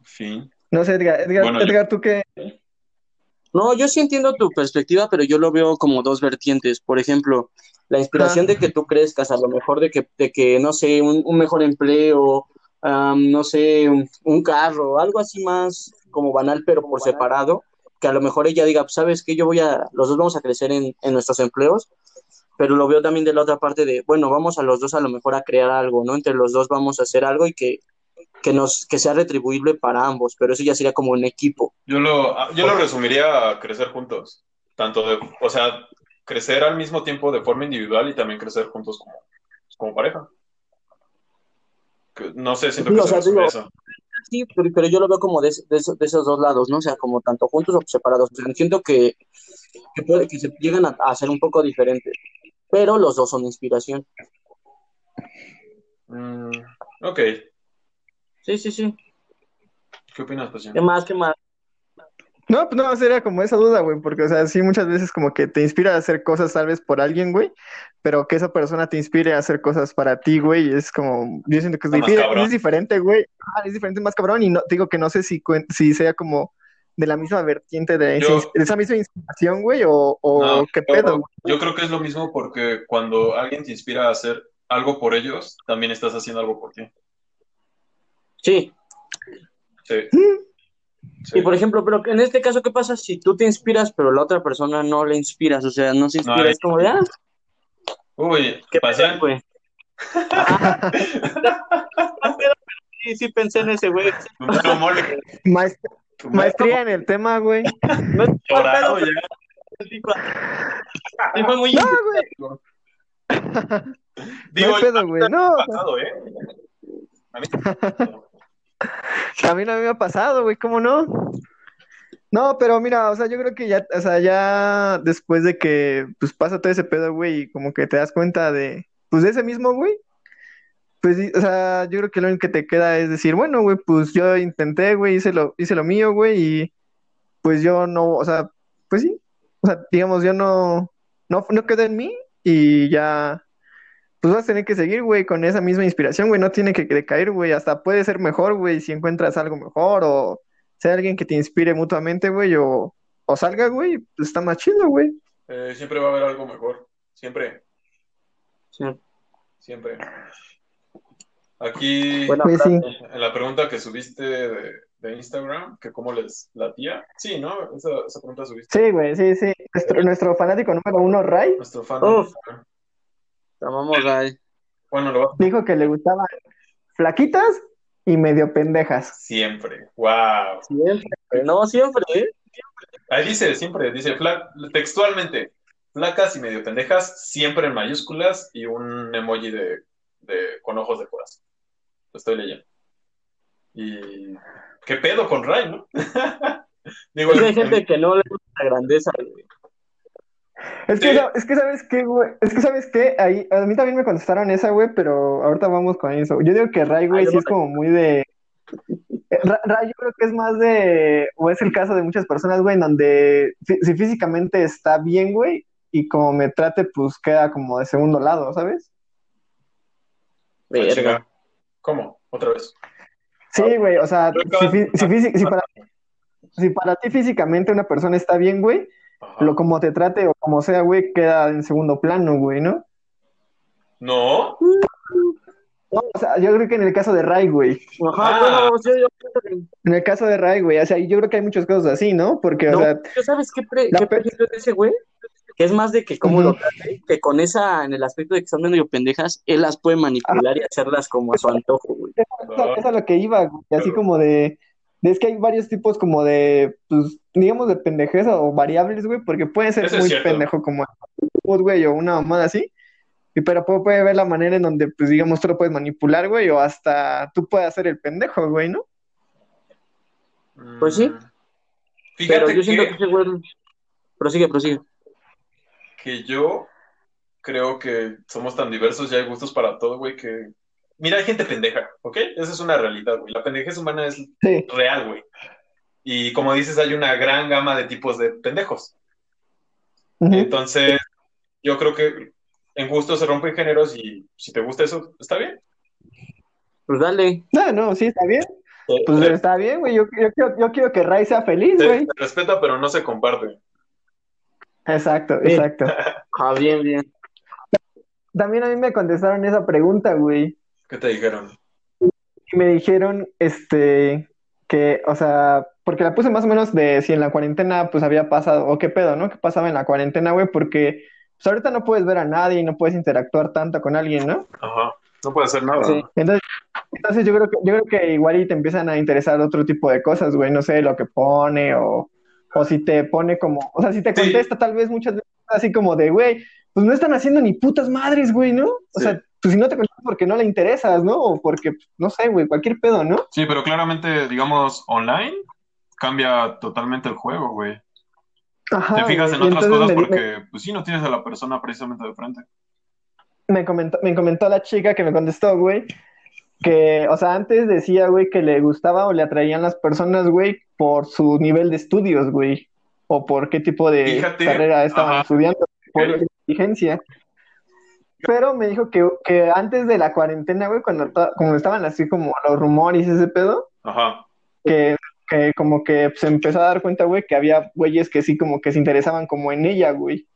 A: Fin.
D: No sé, Edgar, Edgar,
A: Bueno, yo-
D: Edgar, ¿tú qué?
C: No, yo sí entiendo tu perspectiva, pero yo lo veo como dos vertientes. Por ejemplo, la inspiración
D: Ah.
C: de que tú crezcas, a lo mejor de que, de que no sé, un, un mejor empleo, am, no sé, un, un carro, algo así más como banal, pero por separado, que a lo mejor ella diga, pues, ¿sabes qué? Yo voy a, los dos vamos a crecer en, en nuestros empleos, pero lo veo también de la otra parte de, bueno, vamos a los dos a lo mejor a crear algo, ¿no? Entre los dos vamos a hacer algo y que, que nos, que sea retribuible para ambos, pero eso ya sería como un equipo.
A: Yo lo, ah, yo lo resumiría a crecer juntos. Tanto de, o sea, crecer al mismo tiempo de forma individual y también crecer juntos como, como pareja. No sé, siento que
C: o
A: se
C: sea,
A: resume
C: digo,
A: eso.
C: sí, pero, pero yo lo veo como de, de de esos dos lados, ¿no? O sea, como tanto juntos o separados. O sea, siento que, que puede que se llegan a, a ser un poco diferentes, pero los dos son inspiración.
A: Mm, ok.
C: Sí, sí, sí.
A: ¿Qué opinas, Pasión?
C: ¿Qué más? ¿Qué más?
D: No, pues no, sería como esa duda, güey, porque, o sea, sí, muchas veces como que te inspira a hacer cosas tal vez por alguien, güey, pero que esa persona te inspire a hacer cosas para ti, güey, es como, yo siento que es, difícil, diferente, güey, ah, es diferente, más cabrón, y no, te digo que no sé si, si sea como de la misma vertiente de, esa
A: Yo-
D: ins- de esa misma inspiración, güey, o, o
A: No,
D: qué
A: yo-
D: pedo, güey.
A: Yo creo que es lo mismo porque cuando alguien te inspira a hacer algo por ellos, también estás haciendo algo por ti.
C: Sí.
A: Sí.
C: Y por ejemplo, pero en este caso, ¿qué pasa si tú te inspiras, pero la otra persona no le inspiras? O sea, no se inspira,
A: No,
C: es como de, ah,
A: Uy,
C: qué
A: Pasión,
C: pedo, güey. Sí, sí pensé en ese güey.
D: Maest- maestría en el tema, güey.
C: No es
A: ya.
C: sí fue- sí muy
D: No, güey,
A: Digo,
D: no pedo, güey, no,
A: pasado, ¿eh? A mí
D: También a mí me ha pasado, güey, ¿cómo no? No, pero mira, o sea, yo creo que ya, o sea, ya después de que, pues, pasa todo ese pedo, güey, y como que te das cuenta de, pues, de ese mismo, güey, pues, o sea, yo creo que lo único que te queda es decir, bueno, güey, pues, yo intenté, güey, hice lo, hice lo mío, güey, y, pues, yo no, o sea, pues, sí, o sea, digamos, yo no, no, no quedó en mí, y ya, pues, vas a tener que seguir, güey, con esa misma inspiración, güey, no tiene que decaer, güey, hasta puede ser mejor, güey, si encuentras algo mejor, o sea alguien que te inspire mutuamente, güey, o, o salga, güey, pues está más chido, güey.
A: Eh, siempre va a haber algo mejor. Siempre,
C: Sí.
A: siempre. Aquí,
D: Pues sí.
A: en la pregunta que subiste de, de Instagram, que cómo les latía. Sí, ¿no? Esa, esa pregunta subiste.
D: Sí, güey, sí, sí. Nuestro, nuestro fanático número uno, Ray,
A: Nuestro fan.
C: Uf. Llamamos Ray.
A: Bueno, lo
D: dijo que le gustaban flaquitas y medio pendejas.
A: siempre. Wow.
C: Siempre, no, siempre, ¿eh?
A: Ahí dice, siempre, dice, fla- textualmente, flacas y medio pendejas, siempre en mayúsculas y un emoji de, de- con ojos de corazón. Lo estoy leyendo. Y qué pedo con Ray, ¿no? Digo,
C: hay
A: el-
C: gente que no le gusta la grandeza, güey.
D: Es que,
A: Sí.
D: es que sabes qué, güey, es que sabes qué, ahí, a mí también me contestaron esa, güey, pero ahorita vamos con eso. Yo digo que Ray, güey,
C: Ah,
D: sí es como muy de... Ra- Ray yo creo que es más de, o es el caso de muchas personas, güey, en donde si físicamente está bien, güey, y como me trate, pues queda como de segundo lado, ¿sabes?
A: Ah.
C: Verga.
A: ¿Cómo? Otra vez.
D: Sí, güey, o sea, si para, si para ti físicamente una persona está bien, güey,
A: Ajá.
D: lo como te trate o como sea, güey, queda en segundo plano, güey, ¿no?
A: No,
D: No, o sea, yo creo que en el caso de Ray, güey,
C: Ajá,
A: Ah.
C: bueno, yo, yo pienso que-
D: en el caso de Ray, güey, o sea, yo creo que hay muchos casos así, ¿no? Porque, o sea,
C: ¿tú sabes qué, pre- qué de ese güey? Que es más de que cómo lo trate, que con esa, en el aspecto de que son medio pendejas, él las puede manipular y hacerlas como a su antojo, güey.
D: eso eso es a lo que iba, güey, así como de, de- es que hay varios tipos como de, pues, digamos, de pendejeza o variables, güey, porque puede ser
A: Eso
D: muy pendejo como el güey, o una mamada así, y pero puede, ver la manera en donde, pues, digamos, tú lo puedes manipular, güey, o hasta tú puedes hacer el pendejo, güey, ¿no?
C: Pues sí.
A: Fíjate
C: Pero yo siento que
A: que,
C: ese güey... Prosigue, prosigue.
A: que yo creo que somos tan diversos y hay gustos para todo, güey, que... Mira, hay gente pendeja, ¿ok? Esa es una realidad, güey. La pendejez humana es
D: Sí.
A: real, güey. Y como dices, hay una gran gama de tipos de pendejos. Entonces, yo creo que en gusto se rompen géneros y si te gusta eso, está bien.
C: Pues dale.
D: No, no, sí, está bien.
A: Eh,
D: Pues
A: eh,
D: está bien, güey. Yo, yo, quiero, yo quiero que Ray sea feliz,
A: se,
D: güey.
A: se respeta, pero no se comparte.
D: Exacto,
C: Sí.
D: exacto.
C: Ah, bien, bien.
D: También a mí me contestaron esa pregunta, güey.
A: ¿Qué te dijeron?
D: Y me dijeron, este, que, o sea, porque la puse más o menos de si en la cuarentena, pues había pasado, o qué pedo, ¿no? ¿Qué pasaba en la cuarentena, güey? Porque, pues ahorita no puedes ver a nadie y no puedes interactuar tanto con alguien, ¿no?
A: Ajá. No puede hacer nada.
C: Sí.
D: Entonces, entonces yo creo que, yo creo que igual y te empiezan a interesar otro tipo de cosas, güey, no sé, lo que pone o, o si te pone como, o sea, si te
A: Sí.
D: contesta tal vez muchas veces así como de, güey, pues no están haciendo ni putas madres, güey, ¿no? O
A: Sí.
D: sea, pues si no te contesta porque no le interesas, ¿no? O porque, no sé, güey, cualquier pedo, ¿no?
A: Sí, pero claramente, digamos, online cambia totalmente el juego, güey.
D: Ajá.
A: Te fijas en otras cosas
D: me-
A: porque, pues sí, no tienes a la persona precisamente de frente.
D: me comentó, me comentó la chica que me contestó, güey, que, o sea, antes decía, güey, que le gustaba o le atraían las personas, güey, por su nivel de estudios, güey, o por qué tipo de
A: Fíjate,
D: carrera estaban
A: ajá.
D: estudiando, por la exigencia. Pero me dijo que, que antes de la cuarentena, güey, cuando como estaban así como los rumores y ese pedo,
A: Ajá.
D: que, que como que se empezó a dar cuenta, güey, que había güeyes que sí como que se interesaban como en ella, güey.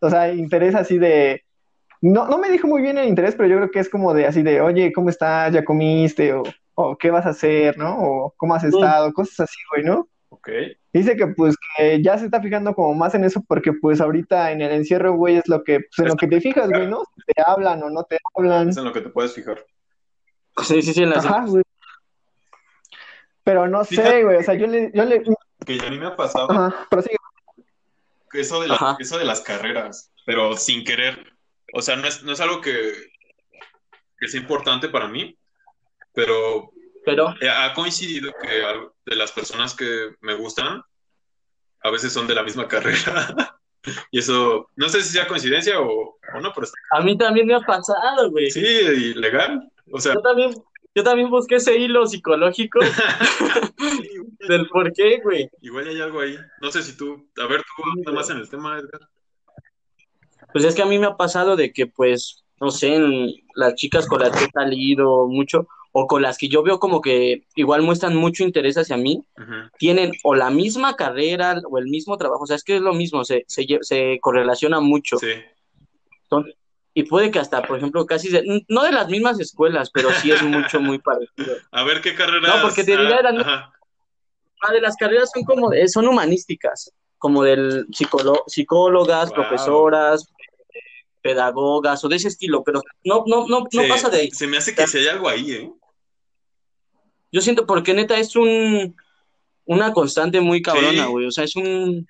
D: O sea, interés así de... No, no me dijo muy bien el interés, pero yo creo que es como de así de, oye, ¿cómo estás? ¿Ya comiste? O, o ¿qué vas a hacer? ¿No? O ¿cómo has estado? Cosas así, güey, ¿no?
A: Ok.
D: Dice que pues que ya se está fijando como más en eso porque pues ahorita en el encierro, güey, es lo que, pues en lo que te fijas, güey, ¿no? Si te hablan o no te hablan.
A: Es en lo que te puedes fijar.
C: Sí, sí, sí, en las-
D: Ajá, güey. Pero no
A: Fíjate.
D: sé, güey, o sea, yo le, yo le,
A: Que a mí me ha pasado
D: ajá, prosigue.
A: que eso de, la- eso de las carreras, pero sin querer. O sea, no es, no es algo que, que sea importante para mí, pero
C: Pero,
A: eh, ha coincidido que de las personas que me gustan, a veces son de la misma carrera. Y eso, no sé si sea coincidencia o, o no, pero está-
C: a mí también me ha pasado, güey.
A: sí, y legal. O sea,
C: Yo también, yo también busqué ese hilo psicológico del por qué, güey.
A: igual hay algo ahí. No sé si tú, a ver, tú nada más en el tema, Edgar.
C: Pues es que a mí me ha pasado de que, pues, no sé, en las chicas con las que he salido mucho, o con las que yo veo como que igual muestran mucho interés hacia mí, tienen o la misma carrera o el mismo trabajo, o sea, es que es lo mismo, se, se, correlaciona mucho.
A: Sí,
C: Entonces, y puede que hasta, por ejemplo, casi, de- no de las mismas escuelas, pero sí es mucho, muy parecido.
A: a ver qué carreras.
C: No, porque te diría,
A: ah,
C: eran-
A: ajá.
C: Ah, de las carreras son como, de- son humanísticas, como del psicólogas,
A: Wow.
C: profesoras, pedagogas o de ese estilo, pero no, no, no, no pasa de ahí.
A: Se me hace que si hay algo ahí, ¿eh?
C: Yo siento porque neta es un una constante muy cabrona,
A: Sí.
C: güey. O sea, es un,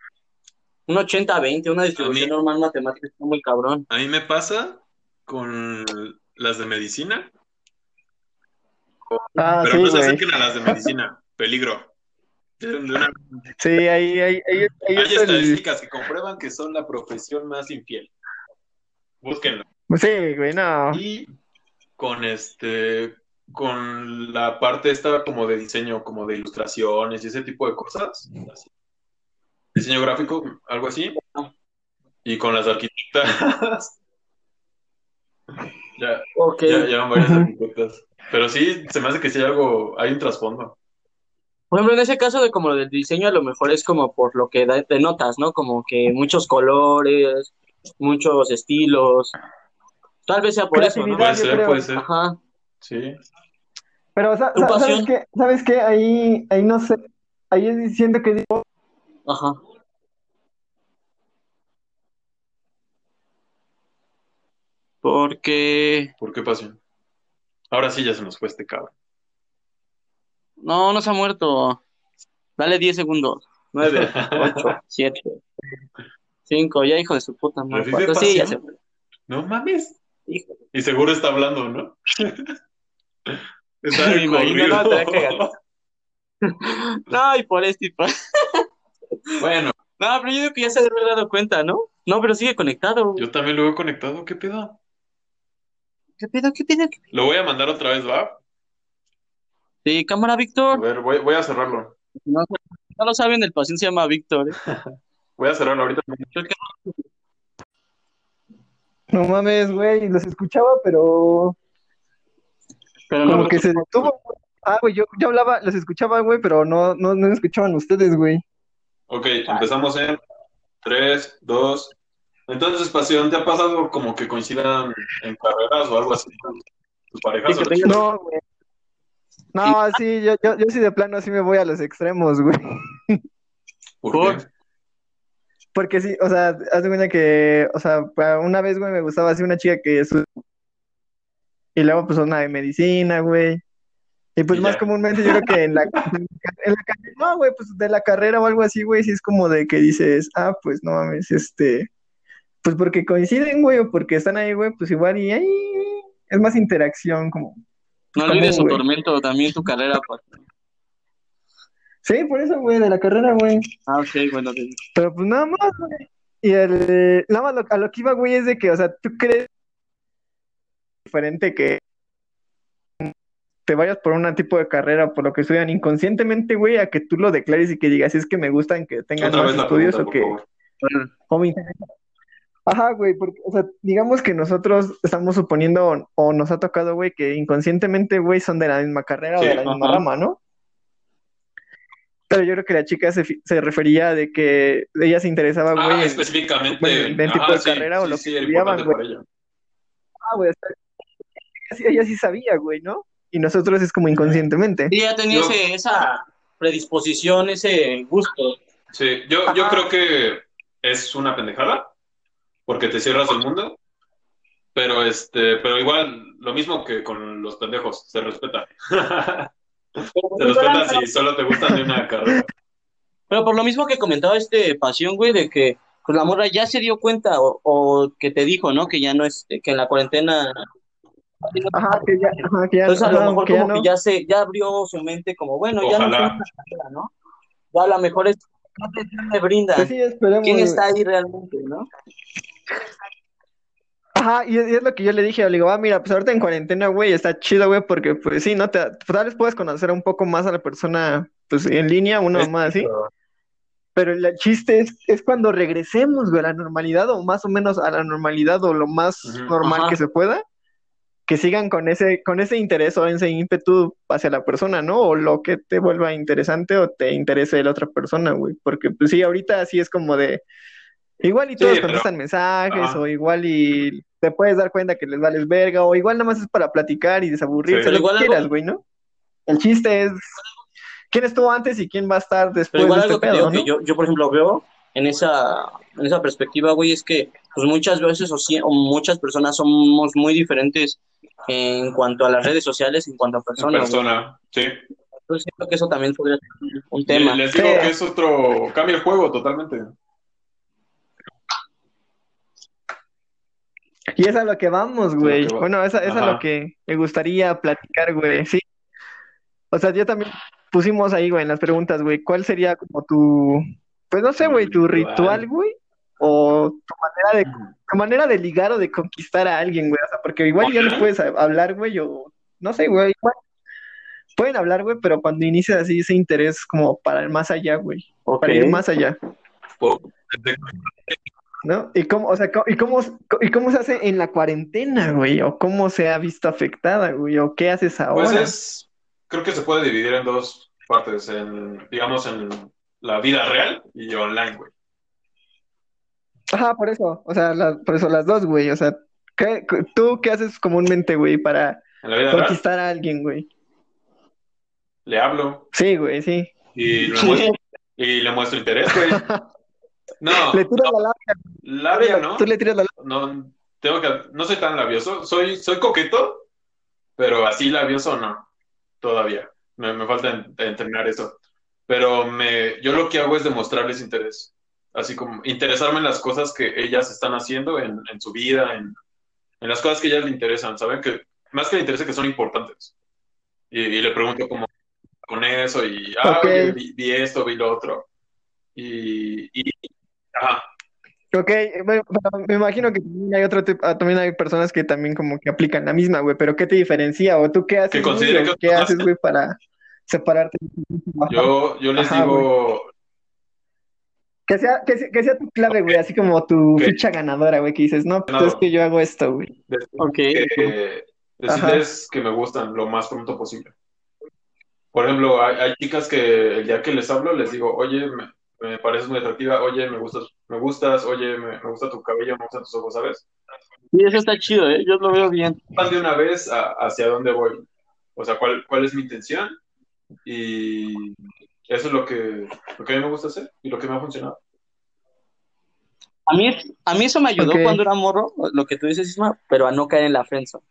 C: un 80-20, una distribución
A: mí-
C: normal matemática está muy cabrón.
A: A mí me pasa con las de medicina,
D: Ah,
A: pero
D: sí,
A: no se acerquen a las de medicina. Peligro. Una-
D: Sí, ahí, ahí, ahí, ahí
A: Hay
D: el-
A: estadísticas que comprueban que son la profesión más infiel. Búsquenlo.
D: Sí, güey, no.
A: Y con este, con la parte esta como de diseño, como de ilustraciones y ese tipo de cosas. así. Diseño gráfico, algo así. Y con las arquitectas. ya,
C: Ok.
A: ya, ya van varias arquitectas. Pero sí, se me hace que sí hay algo, hay un trasfondo.
C: Por ejemplo, en ese caso de como del diseño, a lo mejor es como por lo que denotas, ¿no? Como que muchos colores, muchos estilos. Tal vez sea por eso.
A: Puede ser, puede ser.
C: Ajá.
A: Sí.
D: Pero, sa-
C: ¿Tu
D: sa- ¿sabes
C: pasión?
D: qué? ¿Sabes qué? Ahí, ahí no sé. Ahí es diciendo que digo,
C: Ajá. Porque
A: ¿Por qué pasión? Ahora sí ya se nos fue este cabrón.
C: no, no se ha muerto. Dale 10 segundos. 9, 8, 7, 5, ya hijo de su puta madre.
A: ¿Revive
C: Cuatro, Sí, ya se
A: pasión?
C: muere.
A: No mames.
C: Hijo.
A: Y seguro está hablando, ¿no? Está
C: Me imagino, no, te a y por esto y por...
A: Bueno,
C: No, pero yo digo que ya se debe haber dado cuenta, ¿no? No, pero sigue conectado.
A: yo también lo he conectado. ¿Qué pedo?
C: ¿Qué pedo, qué pedo? qué pedo?
A: Lo voy a mandar otra vez, ¿va?
C: Sí, cámara,
A: A
C: Víctor.
A: ver, voy, voy a cerrarlo.
C: No, no lo saben, el paciente se llama Víctor. ¿eh?
A: Voy a cerrarlo ahorita.
D: No mames, güey, los escuchaba, pero
C: Pero
D: como
C: no,
D: que se detuvo. güey. Ah, güey, yo, yo hablaba, los escuchaba, güey, pero no, no, no escuchaban ustedes, güey.
A: Ok, empezamos en 3, 2. Entonces, Pasión, ¿te ha pasado como que coincidan en carreras o algo así tus parejas?
C: Sí,
A: o?
D: No, güey. No, sí, yo, yo, yo sí de plano sí me voy a los extremos, güey.
A: ¿Por qué?
D: Porque sí, o sea, haz de cuenta que, o sea, una vez, güey, me gustaba así una chica que es... Y luego, pues, una de medicina, güey. Y pues
A: Y
D: más
A: ya.
D: comúnmente yo creo que en la, en la carrera, no, güey, pues de la carrera o algo así, güey, sí es como de que dices, ah, pues no mames, este, pues porque coinciden, güey, o porque están ahí, güey, pues igual y ahí, es más interacción, como.
C: No
D: común,
C: olvides su
D: güey.
C: tormento, también tu carrera. pues.
D: Sí, por eso, güey, de la carrera, güey.
C: Ah, ok, bueno. sí.
D: Pero pues nada más, güey. Y el, nada más lo- a lo que iba, güey, es de que, o sea, tú crees diferente que te vayas por un tipo de carrera, por lo que estudian inconscientemente, güey, a que tú lo declares y que digas, es que me gustan que tengan más estudios
A: pregunta,
D: o que, o me interesa. Ajá, güey, porque, o sea, digamos que nosotros estamos suponiendo o, nos ha tocado, güey, que inconscientemente, güey, son de la misma carrera o de la misma rama, ¿no? Pero yo creo que la chica se, se refería de que ella se interesaba, güey,
A: Ah,
D: en-
A: específicamente.
D: bueno, en tipo de
A: sí,
D: carrera o lo que estudiaban, güey. Ah, güey, o sea, ella, sí- ella sí sabía, güey, ¿no? Y nosotros es como inconscientemente.
C: Sí, ya tenía
A: Yo-
C: ese, esa predisposición, ese gusto.
A: Sí, yo, yo creo que es una pendejada, porque te cierras el mundo, pero este, pero igual, lo mismo que con los pendejos, se respeta. Se respeta si solo te gustan de una carrera.
C: Pero por lo mismo que comentaba este Pasión, güey, de que pues, la morra ya se dio cuenta o, o que te dijo, ¿no? Que ya no es, que en la cuarentena...
D: Ajá, que ya, ajá, que ya,
C: Entonces a lo mejor
D: que ya
C: como
D: no.
C: que ya se, ya abrió su mente como, bueno, ya no
A: Ojalá.
C: una carrera, ¿no? Ya a lo mejor es, ¿qué te- qué me brinda?
D: Pues sí, esperemos.
C: ¿Quién está ahí realmente, no?
D: Ajá, y es, y es lo que yo le dije, le digo, ah, mira, pues ahorita en cuarentena, güey, está chido, güey, porque pues sí, ¿no? Te, pues, tal vez puedes conocer un poco más a la persona, pues en línea, una más así, pero el chiste es, es cuando regresemos, güey, a la normalidad, o más o menos a la normalidad, o lo más normal
C: Ajá.
D: que se pueda, que sigan con ese, con ese interés o ese ímpetu hacia la persona, ¿no? O lo que te vuelva interesante o te interese de la otra persona, güey, porque pues sí, ahorita sí es como de, igual y
A: Sí,
D: todos
A: pero-
D: contestan mensajes,
A: Ajá.
D: o igual y te puedes dar cuenta que les vales verga, o igual nada más es para platicar y desaburrirse,
A: Sí.
D: lo
C: Pero igual
D: que quieras, güey, ¿no? El chiste es quién estuvo antes y quién va a estar
C: Pero
D: después
C: igual
D: de este
C: algo que te
D: pedo,
C: digo
D: ¿no?
C: que yo, yo, por ejemplo, veo en esa, en esa perspectiva, güey, es que pues muchas veces o, sí- o muchas personas somos muy diferentes en cuanto a las redes sociales, en cuanto a personas.
A: persona, sí.
C: Entonces siento que eso también podría ser un
A: Y
C: tema.
A: les digo
D: Sí.
A: que es otro, cambia el juego totalmente.
D: Y es a lo que vamos, güey.
A: que va.
D: Bueno, esa, esa es
A: Ajá.
D: lo que me gustaría platicar, güey, sí. O sea, yo también pusimos ahí, güey, en las preguntas, güey, ¿cuál sería como tu, pues no sé, güey, tu
A: ritual,
D: güey? O tu manera de, tu manera de ligar o de conquistar a alguien, güey. O sea, porque igual ya no puedes hablar, güey, o no sé, güey, igual pueden hablar, güey, pero cuando inicias así ese interés como para ir más allá, güey,
C: Ok.
D: para ir más allá. ¿No? ¿Y cómo, o sea, y cómo, y cómo se hace en la cuarentena, güey? ¿O cómo se ha visto afectada, güey? ¿O qué haces ahora?
A: Pues es, creo que se puede dividir en dos partes, en, digamos, en la vida real y online, güey.
D: Ajá, por eso, o sea, la- por eso las dos, güey, o sea, ¿qué, ¿tú qué haces comúnmente, güey, para conquistar a alguien, güey?
A: le hablo
D: Sí, güey, sí.
A: y le muestro, y le muestro interés, güey. No,
D: Le tiras la
A: labia
D: labia,
A: no,
D: tú le tiras la labia.
A: no, tengo que, no soy tan labioso, soy, soy coqueto, pero así labioso no, todavía. Me, me falta en- entrenar eso. Pero me, yo lo que hago es demostrarles interés. Así como interesarme en las cosas que ellas están haciendo en, en su vida, en, en las cosas que ellas le interesan, ¿saben? Que más que le interesa que son importantes. Y, y le pregunto cómo con eso y, ah,
D: Ok.
A: oye, vi, vi esto, vi lo otro. Y, y ajá,
D: Ok, bueno, me imagino que también hay otro tipo, ah, también hay personas que también como que aplican la misma, güey, pero ¿qué te diferencia? ¿O tú qué haces,
A: Que
D: güey?
A: considere
D: ¿O
A: que
D: qué haces, güey, para separarte?
A: yo, yo les
D: Ajá,
A: digo,
D: Que sea, que sea, que sea tu clave, güey, así como tu ficha ganadora, güey, que dices, no, pues
A: Ganador.
D: es que yo hago esto, güey.
C: Ok.
A: que decirles que me gustan lo más pronto posible. Por ejemplo, hay, hay chicas que el día que les hablo les digo, oye, me, me pareces muy atractiva, oye, me gustas, me gustas, oye, me, me gusta tu cabello, me gustan tus ojos, ¿sabes?
C: Y eso está chido, ¿eh? Yo lo veo bien.
A: Van de una vez a- hacia dónde voy, o sea, cuál, cuál es mi intención y eso es lo que, lo que a mí me gusta hacer y lo que me ha funcionado.
C: A mí, a mí eso me ayudó cuando era morro, lo que tú dices, Isma, pero a no caer en la friendzone.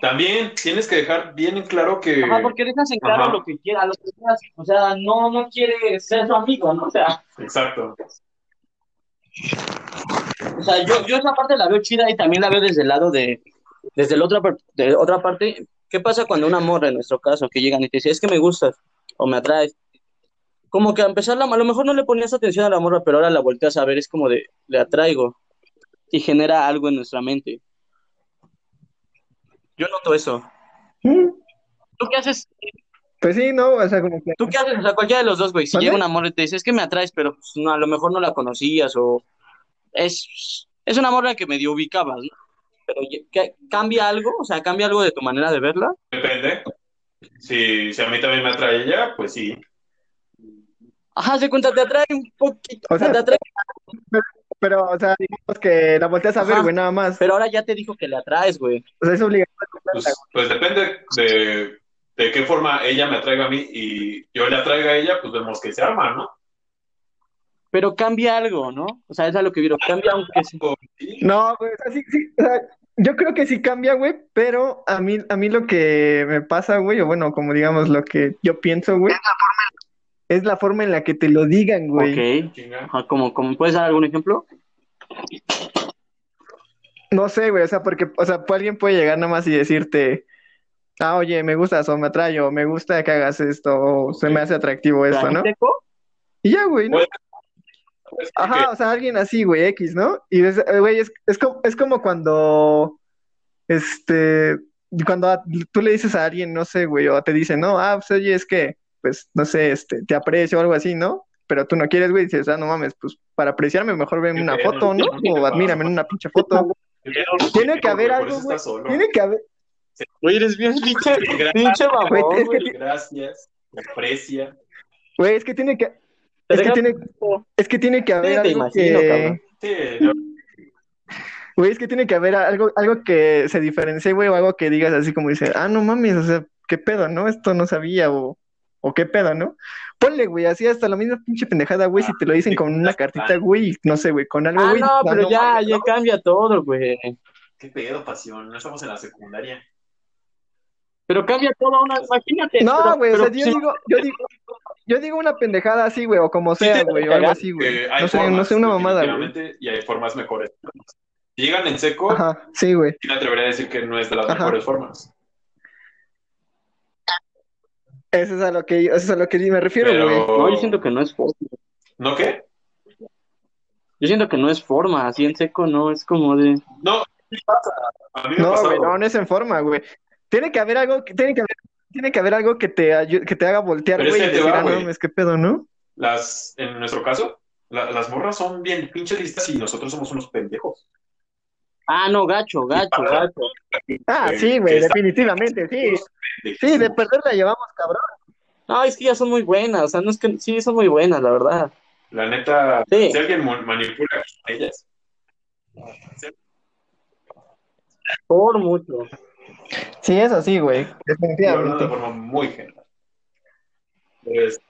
A: También tienes que dejar bien en claro que...
C: Ajá, porque dejas en claro
A: Ajá.
C: lo que quieras, lo que quieras. O sea, no, no quiere ser tu amigo, ¿no? O sea,
A: Exacto.
C: o sea yo, yo esa parte la veo chida y también la veo desde el lado de, desde la otra, de otra parte, ¿qué pasa cuando una morra, en nuestro caso, que llegan y te dice, es que me gustas o me atraes? Como que a empezar, la, a lo mejor no le ponías atención a la morra, pero ahora la volteas a ver, es como de, le atraigo y genera algo en nuestra mente. Yo noto eso.
D: Mm,
C: ¿Tú qué haces?
D: Pues sí, no, o sea, como que.
C: ¿Tú qué haces? O sea, cualquiera de los dos, güey. Si llega una morra y te dice, es que me atraes, pero pues, no, a lo mejor no la conocías o es, es una morra que medio ubicabas, ¿no? Pero ¿qué- ¿cambia algo? O sea, ¿cambia algo de tu manera de verla?
A: Depende. Si, si a mí también me atrae ella, pues sí.
C: Ajá, se cuenta, te atrae un poquito.
D: O
C: sea, te atrae,
D: Pero, o sea, digamos que la volteas a ver, güey, nada más.
C: pero ahora ya te dijo que le atraes, güey.
D: O sea, es obligatorio.
A: Pues, pues depende de, de qué forma ella me atraiga a mí y yo le atraiga a ella, pues vemos que se arma, ¿no?
C: Pero cambia algo, ¿no? O sea, es a lo que vieron. Cambia aunque sea.
A: Sí.
D: No, güey, o sea, sí, sí, o sea, yo creo que sí cambia, güey, pero a mí, a mí lo que me pasa, güey, o bueno, como digamos lo que yo pienso, güey, es la forma en la que te lo digan, güey.
C: Ok. Ajá, como, como, ¿puedes dar algún ejemplo?
D: No sé, güey, o sea, porque, o sea, alguien puede llegar nada más y decirte, ah, oye, me gustas o me atrae o me gusta que hagas esto o se me hace atractivo esto,
C: ¿Ahí
D: ¿no?
C: seco?
D: Y ya, güey, ¿no? Ajá, o sea, alguien así, güey, X, ¿no? Y, es, eh, güey, es, es como, es como cuando, este, cuando a- tú le dices a alguien, no sé, güey, o te dicen, no, ah, pues oye, es que, pues, no sé, este, te aprecio o algo así, ¿no? Pero tú no quieres, güey, dices, ah, no mames, pues, para apreciarme mejor ven una foto, ¿no? O admírame en una pinche foto. Tiene que haber algo, güey. Tiene que haber,
C: Güey, eres bien pinche,
A: Gracias.
C: pinche
D: Güey,
C: babón,
D: es que
C: güey.
A: Gracias. Me aprecia.
D: güey, es que tiene que,
C: Te
D: es que tiene, es que tiene que haber
C: Sí, te
D: algo
C: imagino,
D: que, Güey, es que tiene que haber algo, algo que se diferencie, güey, o algo que digas así como dice, ah, no mames, o sea, qué pedo, ¿no? Esto no sabía, o, o qué pedo, ¿no? Ponle, güey, así hasta la misma pinche pendejada, güey, si te lo dicen con una cartita, güey, y no sé, güey, con algo,
C: Ah,
D: güey.
C: no,
D: ah,
C: pero ya, ya
D: ¿no?
C: cambia todo, güey.
A: qué pedo, pasión. No estamos en la secundaria.
C: Pero cambia todo una, imagínate.
D: No,
C: pero-
D: güey, o sea, yo
C: sí,
D: digo, yo digo, yo digo una pendejada así, güey, o como sea, güey, o algo así, güey.
A: hay
D: No sé, no sé, una mamada, güey.
A: Y hay formas mejores. Si llegan en seco,
D: Ajá, sí, güey.
A: sí me atrevería a decir que no es de las
D: Ajá.
A: mejores formas.
D: Eso es a lo que, eso es a lo que me refiero,
A: Pero-
D: güey.
C: No, yo siento que no es forma.
A: ¿No qué?
C: Yo siento que no es forma, así en seco no, es como de...
A: No, sí pasa. A mí me ha
D: No, güey, no, no es en forma, güey. Tiene que haber algo, que- tiene que haber, tiene que haber algo que te que te haga voltear,
A: es
D: güey, y
A: que te
D: decir,
A: va,
D: ah, no mames, qué pedo, ¿no?
A: Las, en nuestro caso, la- las morras son bien pinches listas y nosotros somos unos pendejos.
C: Ah, no, gacho, gacho, gacho.
D: Ah, sí, güey, definitivamente, sí. Sí, de perder la llevamos, cabrón.
C: No, es que ya son muy buenas, o sea, no es que... Sí, son muy buenas, la verdad.
A: La neta,
C: Sí.
A: si alguien manipula a ellas,
C: Por mucho.
D: Sí, eso sí, güey,
A: hablo de
D: definitivamente.
A: forma muy general. Pues,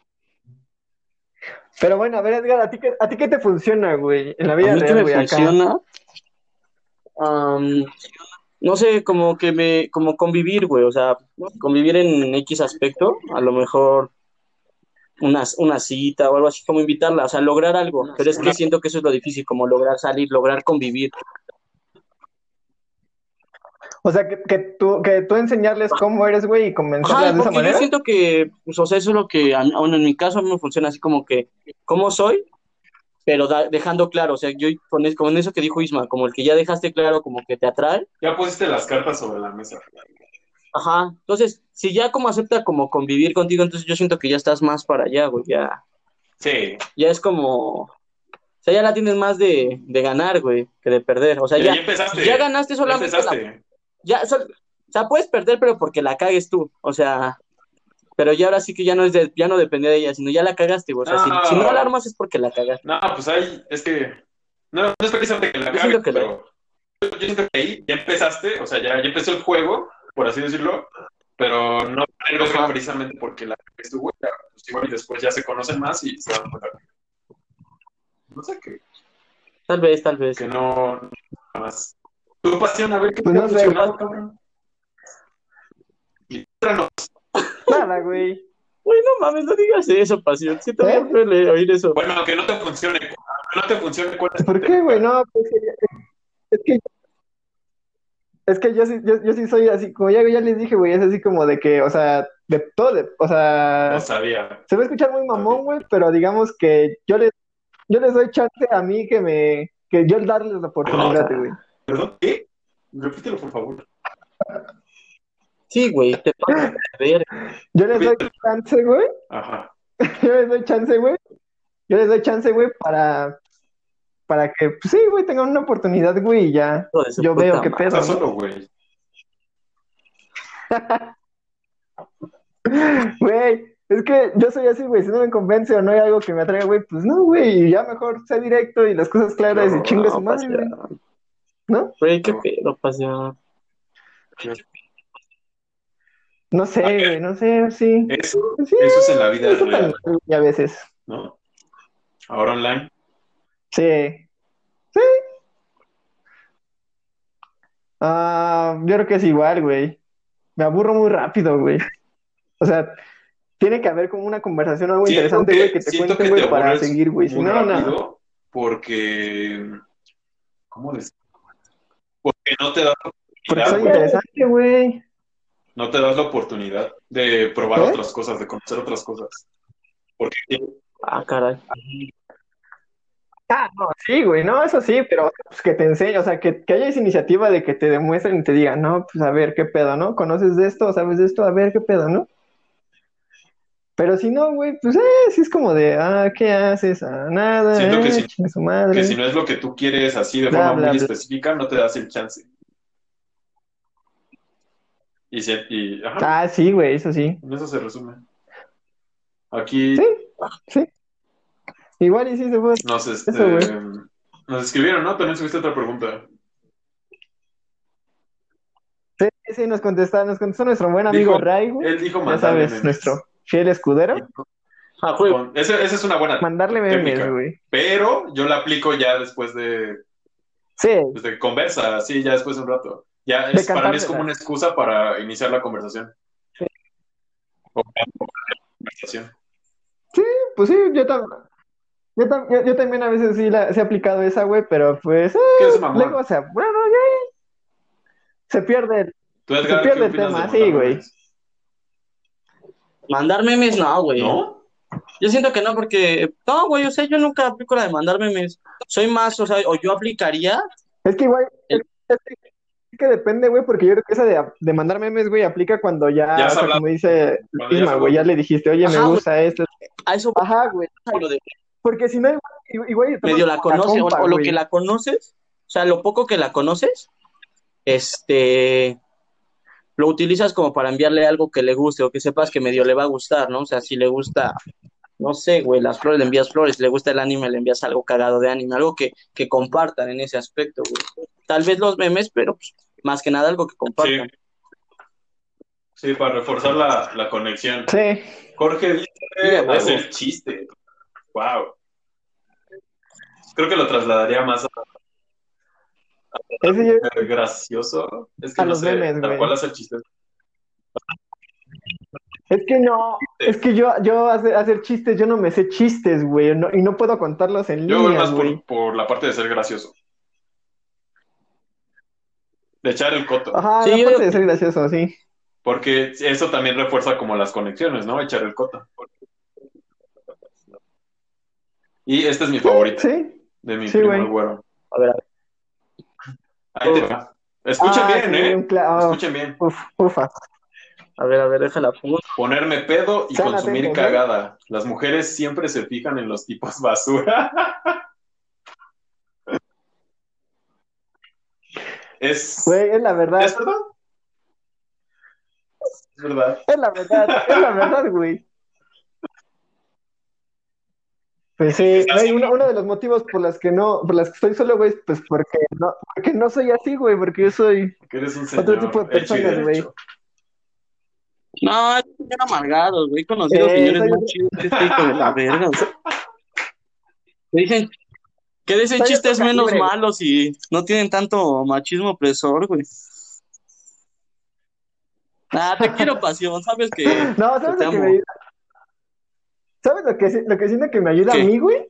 D: Pero bueno, a ver, Edgar, ¿a ti qué, a ti qué te funciona, güey, en la vida
C: A mí
D: real,
C: me
D: güey, acá?
C: Am, no sé, como que me, como convivir, güey, o sea, convivir en X aspecto, a lo mejor una, una cita o algo así, como invitarla, o sea, lograr algo, pero es que siento que eso es lo difícil, como lograr salir, lograr convivir.
D: O sea, que, que tú, que tú enseñarles cómo eres, güey, y
C: Ajá,
D: de esa
C: porque yo
D: manera.
C: siento que, pues, o sea, eso es lo que, a mí- bueno, en mi caso a mí me funciona así como que, ¿cómo soy? Pero da- dejando claro, o sea, yo con, es- con eso que dijo Isma, como el que ya dejaste claro como que te atrae,
A: ya pusiste las cartas sobre la mesa.
C: Ajá, entonces, si ya como acepta como convivir contigo, entonces yo siento que ya estás más para allá, güey, ya,
A: Sí,
C: ya es como, o sea, ya la tienes más de, de ganar, güey, que de perder, o sea,
A: ya,
C: ya,
A: ya empezaste.
C: ya ganaste
A: Ya
C: solamente, la-
A: empezaste.
C: ya, o sea, puedes perder, pero porque la cagues tú, o sea, pero ya ahora sí que ya no es de, ya no dependía de ella, sino ya la cagaste, güey, o sea, si,
A: No.
C: si no la armas es porque la cagaste.
A: No, pues ahí es que. No, no es precisamente que la
C: Yo
A: cagues,
C: siento que la-
A: pero. Yo siento que ahí ya empezaste, o sea, ya, ya empezó el juego, por así decirlo, pero no
C: Ajá.
A: precisamente porque la cagues tú, güey. ya, Pues igual y después ya se conocen más y se dan cuenta. No sé, que,
C: Tal vez, tal vez.
A: que no. Nada más. Tu pasión, a ver qué
D: Pues
A: te
D: no
A: ha
D: sé,
A: funcionado, cabrón. Y no,
D: Nada, güey.
C: Güey, no mames, no digas eso, pasión, siento
D: ¿Eh?
C: bien feo oír eso.
A: Bueno, aunque no te funcione, aunque no te funcione, ¿cuál es tu
D: ¿Por qué, güey? No, pues, es que, Es que yo sí, yo, yo sí soy así, como ya, ya les dije, güey, es así como de que, o sea, de todo, de- o sea,
A: No sabía.
D: se va a escuchar muy mamón, güey, pero digamos que yo les, yo les doy chance a mí que me, que yo darles la oportunidad, güey.
A: ¿Perdón? ¿Qué? Repítelo, por favor.
C: Sí, güey, te pasas de ver.
D: Yo les doy chance, güey,
A: Ajá.
D: yo les doy chance, güey, yo les doy chance, güey, para, para que, pues sí, güey, tengan una oportunidad, güey, y ya,
C: su
D: yo veo qué pedo,
A: solo, güey.
D: Güey, es que yo soy así, güey, si no me convence o no hay algo que me atraiga, güey, pues no, güey, y ya mejor sea directo y las cosas claras y
A: No,
D: chingue su
C: No,
D: madre, güey. ¿no?
C: Güey, qué pedo, pasión.
D: No sé, güey, no sé, sí.
A: Eso,
D: Sí,
A: eso es en la vida
D: eso
A: real,
D: y a veces.
A: ¿no? Ahora online.
D: Sí. Sí. Ah, yo creo que es igual, güey. Me aburro muy rápido, güey. O sea, tiene que haber como una conversación algo
A: Siento
D: interesante, güey, que te cuenten, güey,
A: te
D: para seguir, güey. Si no, no.
A: porque. ¿Cómo decir? Porque no te la
D: Porque
A: güey.
D: interesante, güey.
A: No te das la oportunidad de probar
D: ¿Eh?
A: otras cosas, de conocer otras cosas. Porque
C: Ah, caray.
D: Ah, no, sí, güey, no, eso sí, pero pues, que te enseñe, o sea, que, que haya esa iniciativa de que te demuestren y te digan, no, pues a ver qué pedo, ¿no? ¿Conoces de esto? ¿Sabes de esto? A ver qué pedo, ¿no? Pero si no, güey, pues eh, sí es como de, ah, ¿qué haces? Ah, nada,
A: Siento que
D: eh, su madre.
A: que si no es lo que tú quieres así de
D: Bla,
A: forma
D: bla,
A: muy
D: bla.
A: específica, no te das el chance. Y, si- y ajá,
D: Ah, sí, güey, eso sí.
A: en eso se resume. Aquí
D: Sí, sí. Igual y sí se fue.
A: nos, este,
D: Eso,
A: nos escribieron, ¿no? También subiste otra pregunta.
D: Sí, sí, nos contesta, nos contestó nuestro buen amigo
A: Dijo-
D: Ray, güey.
A: Él dijo
D: Ya
A: mandarle
D: sabes,
A: memes.
D: nuestro fiel escudero.
C: Ah.
A: Con- ese- Esa es una buena
D: Mandarle memes,
A: técnica.
D: güey.
A: Pero yo la aplico ya después de,
D: Sí,
A: desde conversa, así ya después de un rato. Ya es, para mí es como una excusa para iniciar la conversación. O la conversación.
D: pues sí, yo también. Yo, tam- yo- yo también a veces sí la, sí he aplicado esa, güey, pero pues eh,
A: ¿Qué es mamón?
D: luego, o sea, bueno, ya se pierde. el-
A: ¿Tú, Edgar,
D: Se pierde el tema, sí, güey.
A: memes?
C: Mandar memes, no, güey.
A: ¿No?
C: Yo siento que no, porque. No, güey, o sea, yo nunca aplico la de mandar memes. Soy más, o sea, o yo aplicaría.
D: Es que es es que depende, güey, porque yo creo que esa de, de mandar memes, güey, aplica cuando ya,
A: Ya
D: o sea, como dice Isma, güey, ya le dijiste, oye,
C: Ajá,
D: me gusta esto.
C: A eso
D: Ajá, güey, porque si no, igual, igual te
C: medio la
D: como
C: conoces, o,
D: compa,
C: o lo que la conoces, o sea, lo poco que la conoces, este, lo utilizas como para enviarle algo que le guste o que sepas que medio le va a gustar, ¿no? O sea, si le gusta, no sé, güey, las flores le envías flores, si le gusta el anime le envías algo cagado de anime, algo que, que compartan en ese aspecto, güey. Tal vez los memes, pero pues, más que nada algo que compartan.
A: Sí, para reforzar la, la conexión.
D: Sí,
A: Jorge dice
C: a huevo.
A: hacer chiste. Wow. Creo que lo trasladaría más a
D: ese yo,
A: a gracioso. Es que
D: A
A: no
D: los
A: sé,
D: memes,
A: tal cual hacer chiste.
D: es que no, es que yo, yo hacer, hacer chistes, yo no me sé chistes, güey, no- y no puedo contarlos en
A: Yo voy
D: línea,
A: más por la parte de ser gracioso. De echar el coto.
D: Ajá,
C: Sí, yo
D: de ser gracioso, sí.
A: Porque eso también refuerza como las conexiones, ¿no? Echar el coto. Y este es mi favorito,
D: Sí,
A: de mi
D: sí,
A: el güero.
C: A ver, a ver.
A: Ahí te va. Escuchen
D: Ah,
A: bien,
D: sí,
A: ¿eh?
D: ah,
A: Escuchen bien.
D: uf, ufa.
C: A ver, a ver, déjala.
A: Ponerme pedo y consumir
D: ¿eh?
A: cagada. Las mujeres siempre se fijan en los tipos basura. es.
D: Güey, es la verdad,
A: ¿Es verdad? Es verdad.
D: es la verdad, es la verdad, güey. Pues sí, güey, uno, uno de los motivos por los que no, por los que estoy solo, güey, pues porque no, porque no soy así, güey, porque yo soy
A: Que eres un señor
D: otro tipo de personas, güey.
C: No, es un señor amargado, güey. He conocido
D: Eh,
C: señores
D: soy-
C: más chidos este hijo de la verga. o sea. Dicen que dicen
D: Soy
C: chistes menos malos y no tienen tanto machismo opresor, güey. Ah, te quiero pasión, sabes que
D: No,
C: que
D: ¿sabes
C: te
D: lo que
C: amo.
D: me ayuda? ¿Sabes lo que, lo que siento que me ayuda
C: ¿Qué?
D: a mí, güey?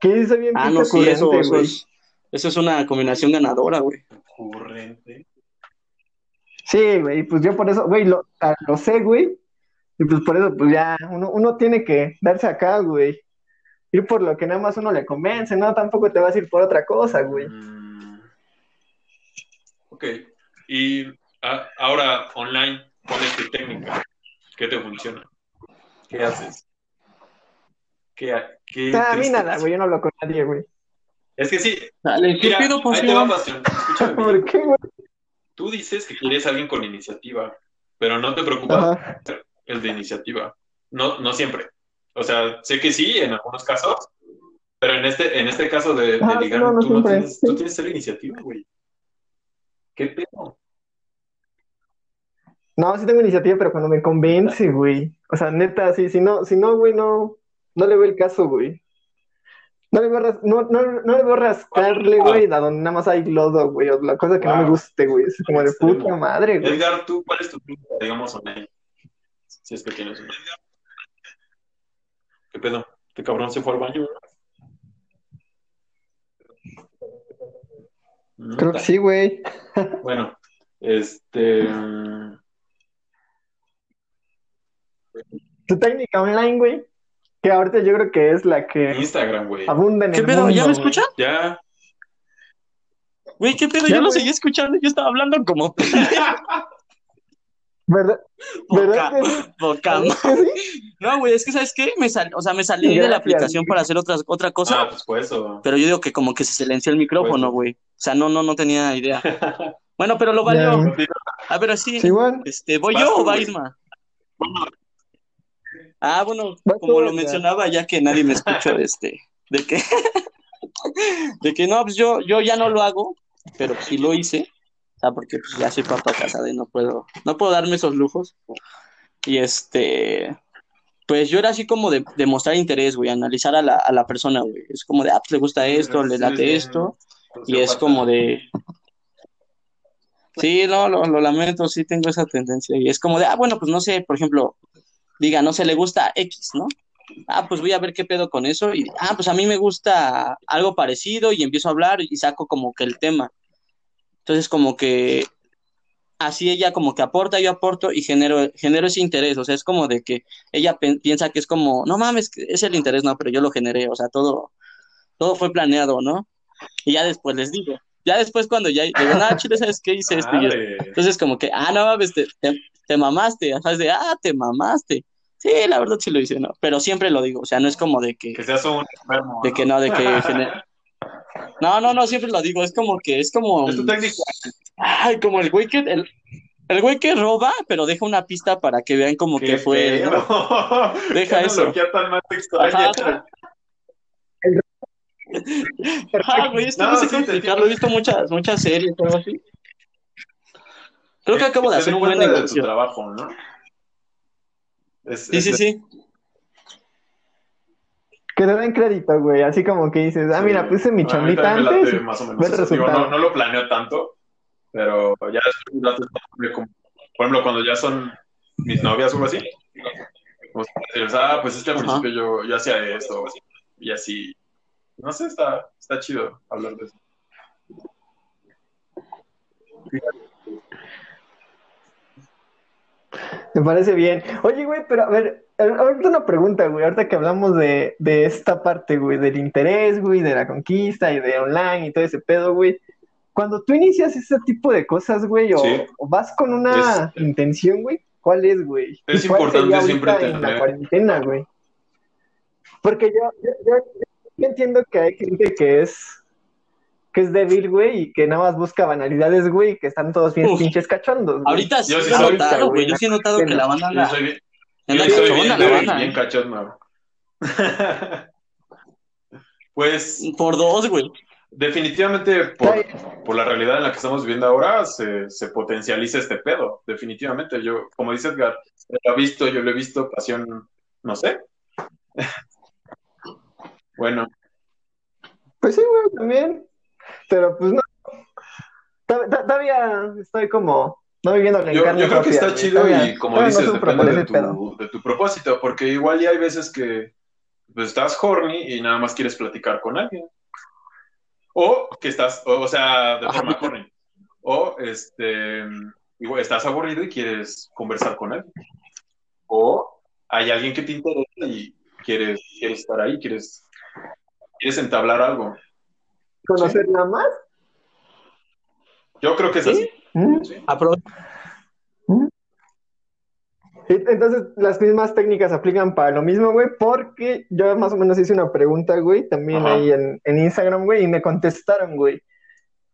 D: Que soy bien
C: Ah, no, sí, eso,
D: güey.
C: es, eso es una combinación ganadora, güey.
A: Ocurrente.
D: Sí, güey, pues yo por eso, güey, lo, ah, lo sé, güey. Y pues por eso, pues ya, uno, uno tiene que darse acá, güey. Ir por lo que nada más uno le convence, no, tampoco te vas a ir por otra cosa, güey.
A: Mm. Ok. Y a- ahora online, ¿cuál es tu técnica? ¿Qué te funciona? ¿Qué haces? ¿Qué, qué
D: a mí nada, güey, yo no hablo con nadie, güey.
A: Es que sí,
C: Dale, ¿qué
A: mira,
C: pedo,
A: ahí te va. Escúchame.
D: ¿Por qué, güey?
A: Tú dices que quieres a alguien con iniciativa, pero no te preocupa
D: Ajá.
A: el de iniciativa. No, no siempre. O sea, sé que sí, en algunos casos, pero en este, en este caso de, de
D: Ah,
A: ligar,
D: no, no
A: tú no tienes, tú tienes cero iniciativa, güey. ¿Qué pedo?
D: No, sí tengo iniciativa, pero cuando me convence, güey. O sea, neta, sí, si no, si no, güey, no, no le veo el caso, güey. No le veo, no, no, no le veo rascarle, güey, a donde nada más hay lodo, güey, o la cosa que no me guste, güey. Es como de puta madre, güey.
A: Edgar, ¿tú cuál es tu técnica, digamos, online? Si es que tienes una. ¿Qué pedo? ¿Este cabrón se fue al baño?
D: Creo que sí, güey.
A: Bueno, este. mm,
D: Tu técnica online, güey, que ahorita yo creo que es la que
A: Instagram, güey.
D: abunda en
C: ¿Qué
D: el
C: pedo?
D: mundo,
C: ¿Ya me escuchan?
A: Ya.
C: Güey, ¿qué pedo?
D: Ya,
C: Yo lo
D: güey.
C: seguí escuchando, yo estaba hablando como
D: ¿Verdad? ¿Verdad que sí?
C: poca
D: ¿Verdad
C: madre.
D: que sí?
C: No, güey, es que ¿sabes qué? Me sal, o sea, me salí de la aplicación para hacer otra, otra cosa,
A: Ah, pues por eso.
C: pero yo digo que como que se silenció el micrófono,
A: Pues,
C: güey. O sea, no, no, no tenía idea. Bueno, pero lo valió.
D: Ya.
C: A ver, sí,
D: Sí,
C: este, ¿voy
A: Vas
C: yo
A: tú,
C: o va. Isma? Ah, bueno,
D: Vas
C: como
D: tú,
C: lo mencionaba, ya que nadie me escuchó, este, de que, de que no, pues yo, yo ya no lo hago, pero sí lo hice, sea, porque pues ya soy papá casado y no puedo, no puedo darme esos lujos. Y este, pues yo era así como de, de mostrar interés, güey, analizar a la, a la persona, güey. Es como de, ah, pues le gusta esto, le late esto, y es como de, sí, no, lo, lo lamento, sí tengo esa tendencia, y es como de, ah, bueno, pues no sé, por ejemplo, diga, no sé, le gusta X, ¿no? Ah, pues voy a ver qué pedo con eso, y, ah, pues a mí me gusta algo parecido, y empiezo a hablar y saco como que el tema. Entonces, como que así ella como que aporta, yo aporto y genero, genero ese interés, o sea, es como de que ella piensa que es como, no mames, es el interés, no, pero yo lo generé, o sea, todo, todo fue planeado, ¿no? Y ya después les digo, ya después cuando ya digo, ah, chile, ¿sabes qué hice esto y. Entonces como que, ah, no mames, te, te, te mamaste, ¿sabes? De, ah, te mamaste. Sí, la verdad sí lo hice, ¿no? Pero siempre lo digo, o sea, no es como de que,
A: Que seas un enfermo.
C: de que no, de que No, no, no, siempre lo digo, es como que, es como,
A: Es tu técnica.
C: ay, como el güey que, el, el güey que roba, pero deja una pista para que vean como que
A: Qué
C: fue, él, ¿no?
A: pedo.
C: Deja
A: Qué
C: eso.
A: tan más.
C: Ajá. Ah, güey, es que no,
A: No,
C: sé
A: sí,
C: explicarlo, he visto muchas, muchas series, algo así. Creo que acabo de hacer un buen
A: cuenta de tu
C: negocio.
A: trabajo, ¿no? Es-
C: Sí,
A: es-
C: sí, sí.
D: Que te den crédito, güey. Así como que dices, ah,
A: sí.
D: mira, puse mi chambita antes.
A: late más o menos. Digo, no, no lo planeo tanto, pero ya después como- Por ejemplo, cuando ya son mis novias o algo así, como dices, ah, pues es que al
C: Ajá.
A: principio yo, yo hacía esto y así. No sé, está, está chido hablar de eso.
D: Me parece bien. Oye, güey, pero a ver, ahorita una pregunta, güey. Ahorita que hablamos de, de esta parte, güey, del interés, güey, de la conquista y de online y todo ese pedo, güey. Cuando tú inicias ese tipo de cosas, güey, o,
A: Sí.
D: o vas con una intención, güey, ¿cuál es, güey?
A: Es
D: ¿Y cuál
A: importante siempre
D: ahorita en la
A: tener-
D: cuarentena, güey? Porque yo, yo, yo- yo entiendo que hay gente que es que es débil, güey, y que nada más busca banalidades, güey, y que están todos bien
C: Uf.
D: pinches cachondos, güey.
C: Ahorita sí
A: Yo sí
C: he notado, güey.
D: güey,
C: Yo sí he notado que la banda
A: Yo
C: anda,
A: soy bien, yo soy bien,
C: la
A: bien,
C: banda.
A: bien cachonda. pues
C: Por dos, güey.
A: definitivamente por, por la realidad en la que estamos viviendo ahora se, se potencializa este pedo. Definitivamente. Yo, como dice Edgar, lo he visto, yo lo he visto, pasión, no sé. bueno,
D: Pues sí, güey, también. Pero pues no. To- to- Todavía estoy como no viviendo la
A: yo, yo creo que está chido y como
D: no
A: dices,
D: sufro
A: depende de
D: pedo.
A: tu, de tu propósito, porque igual ya hay veces que pues, estás horny y nada más quieres platicar con alguien. O que estás, o, o sea, de forma horny. O este, estás aburrido y quieres conversar con él. O hay alguien que te interesa y quieres, quieres estar ahí, quieres, quieres entablar algo.
D: ¿Conocer nada más?
A: Yo creo que es así.
D: ¿Mm?
A: Sí.
C: Apro-
D: Y Entonces, las mismas técnicas aplican para lo mismo, güey, porque yo más o menos hice una pregunta, güey, también
A: Ajá.
D: ahí en, en Instagram, güey, y me contestaron, güey,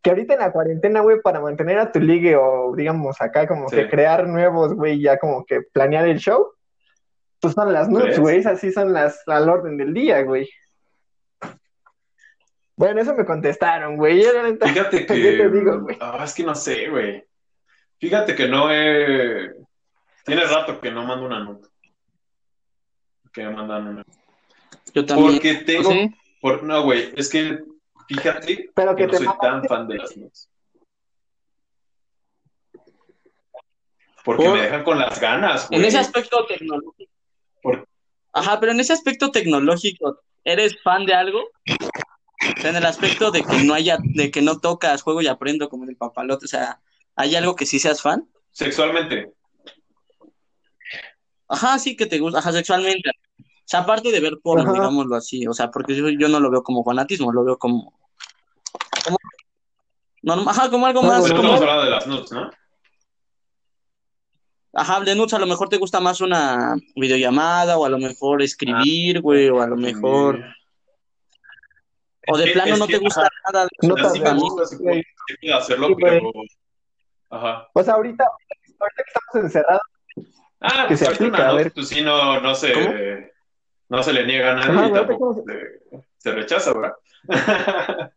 D: que ahorita en la cuarentena, güey, para mantener a tu ligue o, digamos, acá como
A: Sí.
D: que crear nuevos, güey, ya como que planear el show, pues son las nudes, güey, esas sí son las al orden del día, güey. Bueno, eso me contestaron, güey.
A: Fíjate que.
D: ¿Qué te digo, güey?
A: Ah, es que no sé, güey. Fíjate que no he. Tiene rato que no mando una nota. Que me mandan una.
C: Yo también.
A: Porque tengo.
C: ¿Sí?
A: por- No, güey, es que fíjate
D: Pero
A: que
D: que
A: no
D: te
A: soy tan fan de las nudes. Porque
C: Por-
A: me dejan con las ganas, güey.
C: En ese aspecto tecnológico.
A: Por-
C: Ajá, pero en ese aspecto tecnológico, ¿eres fan de algo? O sea, en el aspecto de que no haya, de que no tocas, juego y aprendo como en el papalote, o sea, ¿hay algo que sí seas fan?
A: Sexualmente.
C: Ajá, sí que te gusta, ajá, sexualmente. O sea, aparte de ver porno,
D: Ajá.
C: digámoslo así, o sea, porque yo, yo no lo veo como fanatismo, lo veo como, como normal, ajá, como algo más,
A: Pero
C: como,
A: estamos hablando de las nudes, ¿no?
C: ajá, de nudes, a lo mejor te gusta más una videollamada, o a lo mejor escribir, güey, o a lo mejor, o de plano no
A: que,
C: te gusta
A: ajá,
C: nada de
A: o sea,
D: Notas
A: sí
D: de
A: me
D: voz,
A: gusta, sí puedo, puedo hacerlo, pero. Ajá.
D: O sea, ahorita, ahorita que estamos encerrados,
A: Ah,
D: Que
A: pues
D: se
A: ahorita
D: aplica,
A: una
D: a
A: nota,
D: ver.
A: pues sí, no, no se,
C: ¿Cómo?
A: no se le niega a nadie
D: Ajá,
A: y tampoco se, se rechaza, ¿verdad?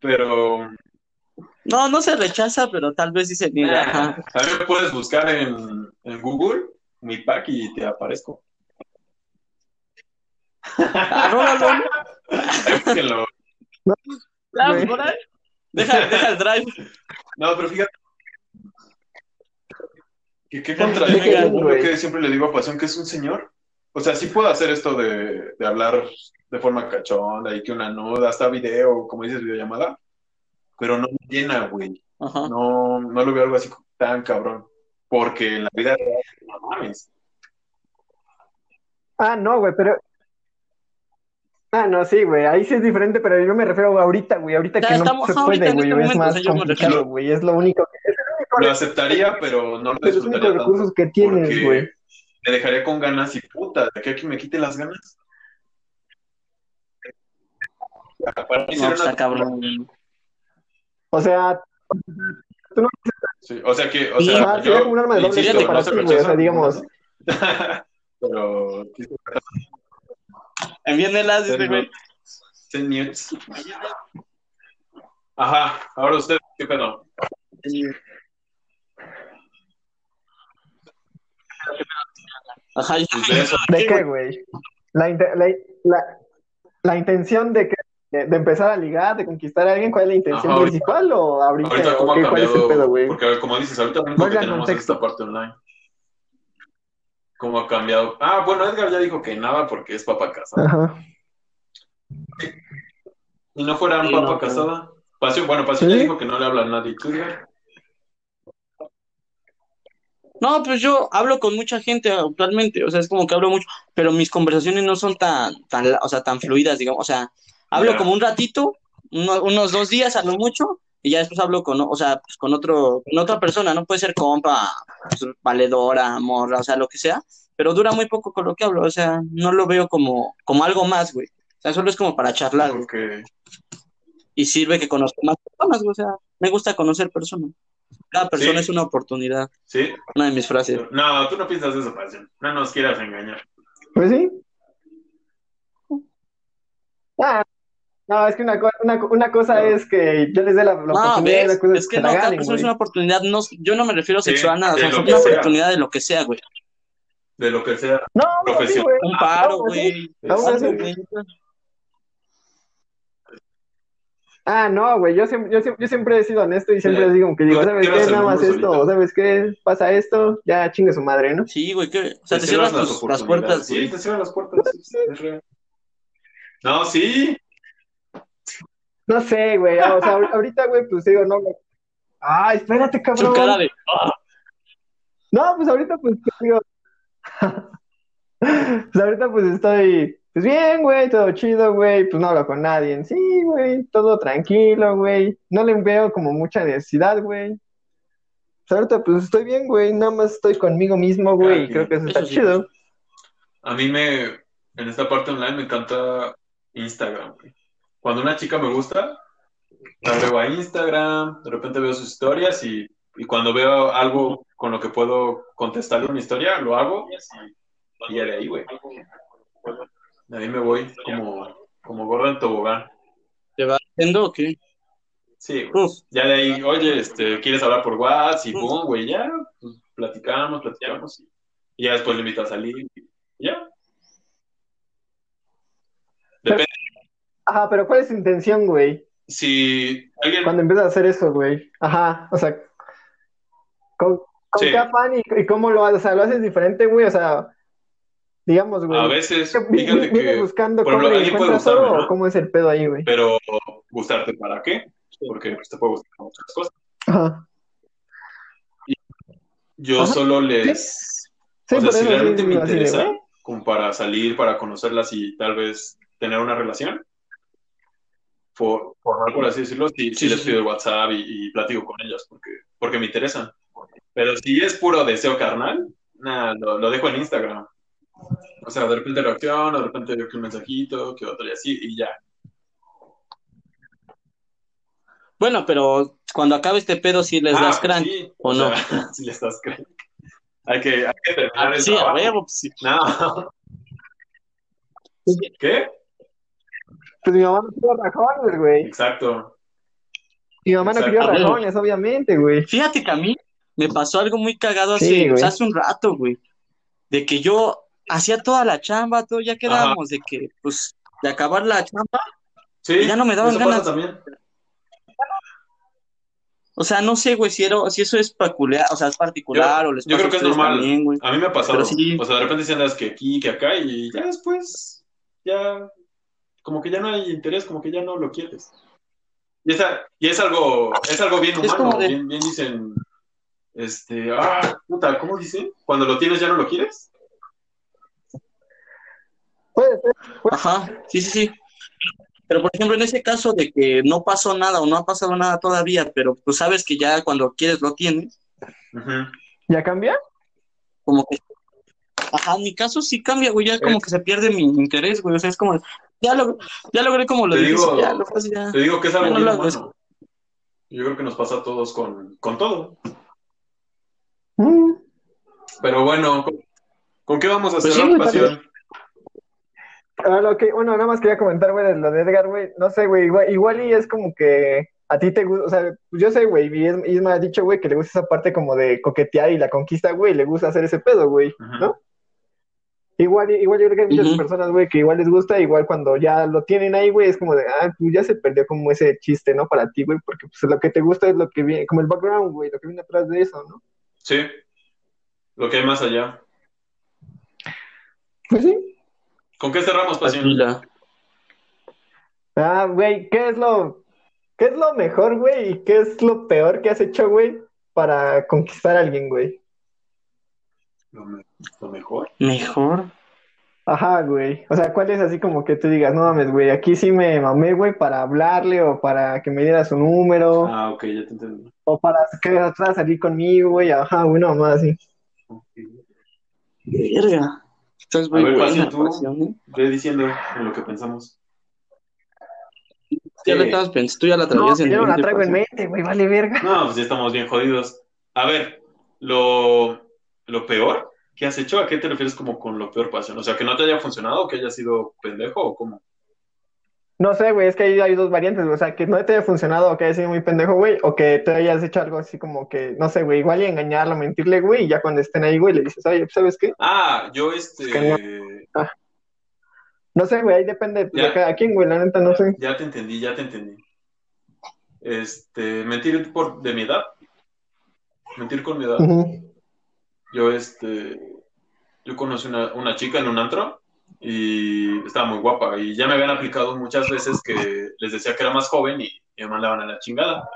A: Pero
C: No, no se rechaza, pero tal vez sí se niega. Ajá.
A: a mí me puedes buscar en, en Google mi pack y te aparezco.
C: Arróbalo.
A: Búsquenlo.
C: Ah,
D: Güey.
C: por ahí. Deja, deja el drive.
A: No, pero fíjate. ¿Qué, qué contradicción
D: el güey.
A: que siempre le digo a Pasión que es un señor? O sea, sí puedo hacer esto de, de hablar de forma cachonda y que una nuda, hasta video, como dices, videollamada, pero no me llena, güey.
C: Ajá.
A: No, no lo veo algo así tan cabrón. Porque en la vida real, no mames.
D: Ah, no, güey, pero. Ah, no, sí, güey, ahí sí es diferente, pero yo me refiero a ahorita, güey, ahorita
C: Ya
D: que no se puede, güey,
C: este
D: es más
C: yo
D: complicado, güey, es lo único, que- es el único,
A: Lo aceptaría, pero no lo
D: de los únicos
A: disfrutaría tanto.
D: recursos que tienes,
A: porque
D: güey.
A: me dejaría con ganas y puta, de que aquí me quite las ganas. Para mí
C: No, está
A: una-
C: cabrón.
D: O sea,
A: Sí, o sea que, o
C: Sí,
A: sea,
D: ajá, sería como un arma de doble
A: insisto,
C: filo para
A: se
D: ti, güey, o sea, digamos.
A: Pero,
C: Envíenmelas, dice, güey.
A: Señores. Ajá, ahora usted, ¿qué pedo?
C: Ajá,
A: de eso.
D: ¿De qué, güey? La, la, la, la intención de que de, de empezar a ligar, de conquistar a alguien, ¿cuál es la intención
A: Ajá, ahorita-
D: principal o ahorita,
A: Ahorita, ¿cómo
D: o
A: ha
D: qué, cuál es el
A: cambiado?
D: pedo, güey?
A: Porque, como dices, ahorita que
D: el
A: tenemos
D: contexto.
A: esta parte online. ¿Cómo ha cambiado? Ah, bueno, Edgar ya dijo que nada porque es papa casada.
D: Ajá.
A: ¿Y no fuera
C: Sí,
A: papa
C: no,
A: casada? Pasión, bueno, Pasión ya dijo que no le habla a nadie. ¿Tú, Edgar?
C: No, pues yo hablo con mucha gente actualmente, o sea, es como que hablo mucho, pero mis conversaciones no son tan, tan, o sea, tan fluidas, digamos, o sea, hablo como un ratito, uno- unos dos días a lo mucho, y ya después hablo con, o sea, pues con otro, con otra persona, no puede ser compa, pues, valedora, morra, o sea, lo que sea, pero dura muy poco con lo que hablo, o sea, no lo veo como, como algo más, güey, o sea, solo es como para charlar, güey,
A: Porque
C: y sirve que conozco más personas, güey, o sea, me gusta conocer personas, cada persona
A: Sí.
C: es una oportunidad,
A: sí.
C: una de mis frases.
A: No, tú no piensas eso, Pasión. No nos quieras engañar.
D: Pues sí. Ah, no, es que una, co- una, una cosa es que yo les dé la, la
C: No,
D: oportunidad cosa
C: es que no, cada
D: ganen,
C: persona es una oportunidad, no, yo no me refiero
A: Sí,
C: sexual, nada, o sea,
A: lo
C: es una
A: sea.
C: oportunidad de lo que sea, güey.
A: De lo que sea.
D: No,
A: Profesión.
C: Un paro, güey.
D: Ah, no, güey, yo siempre, yo, siempre, yo siempre he sido honesto y siempre les digo que digo, ¿sabes qué? Nada más esto, ¿sabes qué? Pasa esto, ya chingue su madre, ¿no?
C: Sí, güey, que, o sea, te
A: Te
C: cierras
A: las
C: las puertas.
A: Sí, te cierran las puertas. es- es real. No, sí.
D: No sé, güey, o sea, ahor- ahorita, güey, pues digo, no, güey. Ah, espérate,
C: Su
D: cabrón.
C: cara de, ah,
D: No, pues ahorita pues ¿qué digo? Pues ahorita pues estoy, pues bien, güey, todo chido, güey, pues no hablo con nadie en sí, güey, todo tranquilo, güey, no le veo como mucha necesidad, güey. Pues ahorita pues estoy bien, güey, nada más estoy conmigo mismo, güey, y
A: Cada
D: creo que eso
C: Eso
D: está
C: sí.
D: chido.
A: A mí me, en esta parte online me encanta Instagram. güey. Cuando una chica me gusta, la veo a Instagram, de repente veo sus historias y, y cuando veo algo con lo que puedo contestarle una historia, lo hago y ya de ahí, güey. De ahí me voy como, como gordo en tobogán.
C: ¿Te va haciendo o qué?
A: Sí, güey. Ya de ahí, oye, este, ¿quieres hablar por WhatsApp? Y boom, güey, ya, pues, platicamos, platicamos. Y, y ya después le invito a salir. Y ya. Depende.
D: Ajá, pero ¿cuál es tu intención, güey?
A: Si alguien,
D: Cuando empiezas a hacer eso, güey. Ajá, o sea, ¿con, con
A: Sí.
D: qué afán y, y cómo lo haces? O sea, ¿lo haces diferente, güey? O sea, digamos, güey.
A: a veces, fíjate
D: vi- ¿Vienes
A: que,
D: buscando
A: por
D: cómo
A: ejemplo, alguien puede gustarme,
D: oro
A: ¿no?
D: o cómo es el pedo ahí, güey?
A: pero gustarte para qué? Porque pues, te puede gustar muchas cosas.
D: Ajá.
A: Yo
D: Ajá.
A: solo les,
D: Sí,
A: o sea, si realmente me interesa, como para salir, para conocerlas y tal vez tener una relación, por, por, por así decirlo, sí, sí
C: Sí,
A: les pido el WhatsApp y, y platico con ellas porque, porque me interesan. Pero si es puro deseo carnal, nada, lo, lo dejo en Instagram. O sea, de repente reacciono, de repente veo que un mensajito, que otro y así, y ya.
C: Bueno, pero cuando acabe este pedo, sí les
A: Ah,
C: das
A: pues
C: crank,
A: sí,
C: ¿o
A: o
C: no?
A: si les das crank. Hay que, hay que terminar
C: Ah,
A: el
C: sí, a huevo, pues sí.
A: No. ¿Qué?
D: Pues mi mamá no crió rajones, güey.
A: Exacto.
D: Mi mamá no
A: Exacto.
C: huevo.
D: rajones, obviamente, güey.
C: Fíjate que a mí me pasó algo muy cagado hace,
D: Sí,
C: pues,
D: güey.
C: hace un rato, güey. De que yo hacía toda la chamba, todo, ya quedábamos de que, pues, de acabar la chamba,
A: Sí,
C: Y ya no me daban
A: eso pasa
C: ganas.
A: también.
C: o sea, no sé, güey, si, era- si eso es peculiar, o sea, es particular
A: Yo-
C: o les
A: yo creo que es normal.
C: también, güey.
A: A mí me ha pasado.
C: Sí.
A: O sea, de repente si andas que aquí, que acá, y ya después, ya, como que ya no hay interés, como que ya no lo quieres. Y, esa- y es algo, es algo bien
C: Es
A: humano,
C: como de-
A: bien, bien dicen, este, ah, puta, ¿cómo dicen? Cuando lo tienes ya no lo quieres.
D: Puede ser.
C: Ajá, sí, sí, sí. Pero, por ejemplo, en ese caso de que no pasó nada o no ha pasado nada todavía, pero tú sabes que ya cuando quieres lo tienes.
D: ¿Ya cambia?
C: como que... Ajá, en mi caso sí cambia, güey, ya como que se pierde mi interés, güey, o sea, es como, ya, lo, ya logré como lo
A: Te
C: difícil,
A: digo-
C: ya lo fácil, ya.
A: Te digo que es algo
C: no
A: humano. Yo creo que nos pasa a todos con, con todo.
D: Mm.
A: Pero bueno, ¿con, con qué vamos a
C: Pues
A: cerrar,
C: sí, güey,
A: pasión?
D: Ah, lo que, bueno, nada más quería comentar, güey, de lo de Edgar, güey. No sé, güey, igual, igual y es como que a ti te gusta, o sea, pues yo sé, güey, y Is- Isma ha dicho, güey, que le gusta esa parte como de coquetear y la conquista, güey, le gusta hacer ese pedo, güey. ¿no? Igual, igual yo creo que hay muchas personas, güey, que igual les gusta, igual cuando ya lo tienen ahí, güey, es como de, ah, pues ya se perdió como ese chiste, ¿no? Para ti, güey, porque pues lo que te gusta es lo que viene, como el background, güey, lo que viene atrás de eso, ¿no?
A: Sí, lo que hay más allá.
D: Pues sí.
A: ¿Con qué cerramos, pasión?
D: Ah, güey, ¿qué es lo, qué es lo mejor, güey, y qué es lo peor que has hecho, güey, para conquistar a alguien, güey?
A: Lo, me- lo mejor.
C: Mejor.
D: Ajá, güey. O sea, ¿cuál es así como que tú digas, no mames, güey, aquí sí me mamé, güey, para hablarle o para que me diera su número
A: Ah, ok, ya te entendí.
D: o para que atrás salir conmigo, güey, ajá, güey, no más así.
A: Ok.
C: Verga. Estás muy
A: A ver,
C: buena,
A: tú.
C: pasión, ¿eh?
A: Ve diciendo en lo que pensamos.
C: Ya la
A: Sí.
C: estabas pensando, tú ya la
D: No,
C: traías en
D: yo no la
C: mente,
D: traigo en
C: pasión.
D: mente, güey, vale verga.
A: No, pues ya estamos bien jodidos. A ver, lo, lo peor que has hecho, ¿a qué te refieres como con lo peor, pasión? O sea, que no te haya funcionado, que haya sido pendejo o cómo.
D: No sé, güey, es que ahí hay dos variantes, o sea, que no te haya funcionado o que haya sido muy pendejo, güey, o que te hayas hecho algo así como que, no sé, güey, igual y engañarlo, mentirle, güey, y ya cuando estén ahí, güey, le dices, oye, ¿sabes qué?
A: Ah, yo este.
D: Que No sé, güey, ahí depende pues,
A: Ya.
D: de cada quien, güey, la neta, no sé.
A: Ya te entendí, ya te entendí. Este, mentir por de mi edad. Mentir con mi edad. Yo, este, yo conocí una, una chica en un antro y estaba muy guapa y ya me habían aplicado muchas veces que les decía que era más joven y, y me mandaban a la chingada.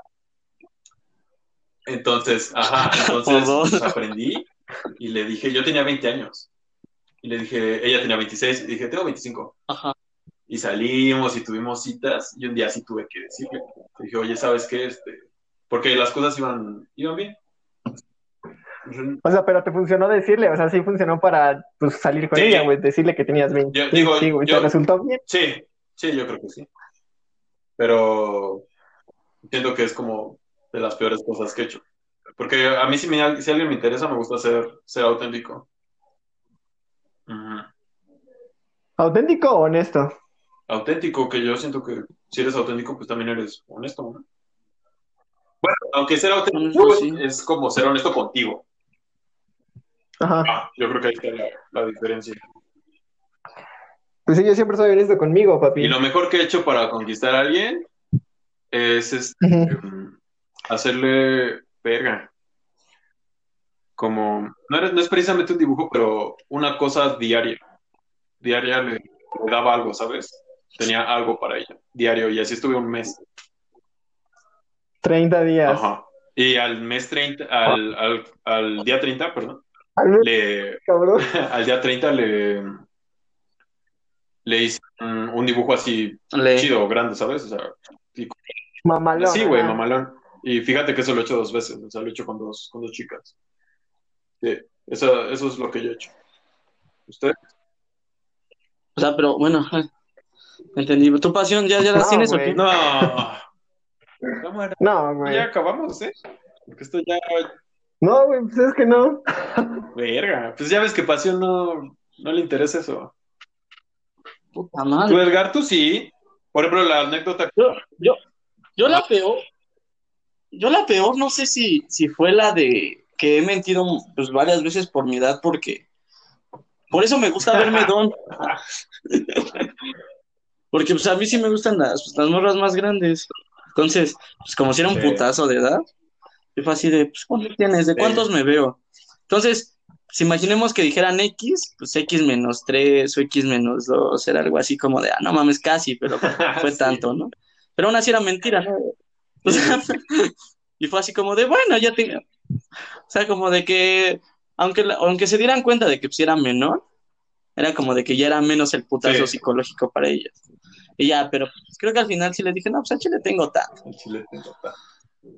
A: Entonces, ajá, entonces pues, aprendí y le dije, yo tenía 20 años. Y le dije, ella tenía 26, y dije, tengo 25.
C: Ajá.
A: Y salimos y tuvimos citas, y un día sí tuve que decirle. Le dije, oye, ¿sabes qué? Este, porque las cosas iban, iban bien.
D: O sea, pero te funcionó decirle, o sea, sí funcionó para pues, salir con
A: Sí.
D: ella, güey, decirle que tenías 20.
A: Yo digo,
D: sí, güey,
A: yo-
D: ¿te resultó bien?
A: Sí, sí, yo creo que sí. Pero siento que es como de las peores cosas que he hecho. Porque a mí si, me- si alguien me interesa, me gusta ser, ser auténtico.
D: ¿Auténtico o honesto?
A: Auténtico, que yo siento que si eres auténtico, pues también eres honesto, ¿no? Bueno, aunque ser auténtico
C: Honesto, sí.
A: es como ser honesto contigo.
D: Ajá.
A: Ah, yo creo que ahí está la, la diferencia.
D: Pues sí, yo siempre soy honesto conmigo, papi.
A: Y lo mejor que he hecho para conquistar a alguien es este, mm, hacerle verga. Como, no, no es precisamente un dibujo, pero una cosa diaria. Diaria le, le daba algo, ¿sabes? Tenía algo para ella, diario, y así estuve un mes.
D: 30 días.
A: Ajá. Y al mes 30, al, al, al día 30, perdón, le,
D: cabrón.
A: al día 30 le, le hice un, un dibujo así
C: Le-
A: chido, grande, ¿sabes? O sea, y
D: Mamalón.
A: Sí, güey, mamalón. Y fíjate que eso lo he hecho dos veces, o sea, lo he hecho con dos, con dos chicas. Sí, eso, eso es lo que yo he hecho. ¿Usted?
C: O sea, pero bueno, entendí. ¿Tu pasión ya, ya las
D: No,
C: tienes o qué?
A: No.
D: No, güey.
A: ya acabamos, ¿eh? Porque esto ya,
D: No, güey, pues es que no.
A: verga. Pues ya ves que pasión no, no le interesa eso.
C: Puta
A: Tú,
C: madre.
A: Edgar, tú sí. Por ejemplo, la anécdota.
C: Yo, yo, yo la peor, yo la peor no sé si, si fue la de que he mentido pues varias veces por mi edad porque por eso me gusta verme don. Porque pues a mí sí me gustan las, pues, las morras más grandes. Entonces, pues como si era un
A: Sí.
C: putazo de edad, y fue así de, pues ¿cuántos tienes? ¿De cuántos me veo? Entonces, si imaginemos que dijeran X, pues X menos 3 o X menos 2, era algo así como de, ah, no mames, casi, pero fue tanto, ¿no? Pero aún así era mentira. O sea, y fue así como de, bueno, ya tengo. O sea, como de que, aunque, aunque se dieran cuenta de que pues, era menor, era como de que ya era menos el putazo
A: Sí.
C: psicológico para ellas. Y ya, pero pues, creo que al final sí les dije, no, pues a Chile tengo tanto.
A: El chile te toca.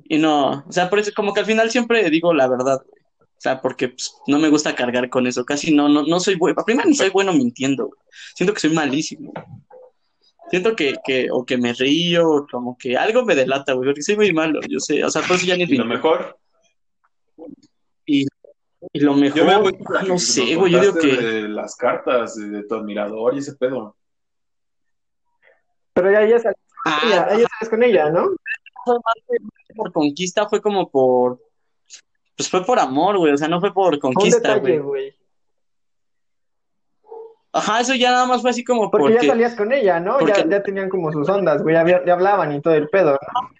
C: Y no, o sea, por eso como que al final siempre digo la verdad, güey. O sea, porque pues, no me gusta cargar con eso. Casi no, no, no soy bueno. Primero ni soy bueno mintiendo, güey. Siento que soy malísimo. Siento que, que, o que me río, o como que algo me delata, güey, porque soy muy malo, yo sé. O sea, por eso ya ni
A: Y lo mejor,
C: Y, y lo mejor,
A: yo me voy
C: no sé, güey, yo digo que...
A: de las cartas, de, de tu admirador y ese pedo.
D: Pero ya, ya sal-
C: Ah,
D: ella, ella sales con ella, ¿no?
C: Por conquista, fue como por... Pues fue por amor, güey, o sea, no fue por conquista, güey. Ajá, eso ya nada más fue así como
D: Porque
C: porque...
D: ya salías con ella, ¿no?
C: porque-
D: Ya, ya tenían como sus ondas, güey. Ya, ya hablaban y todo el pedo, ¿no?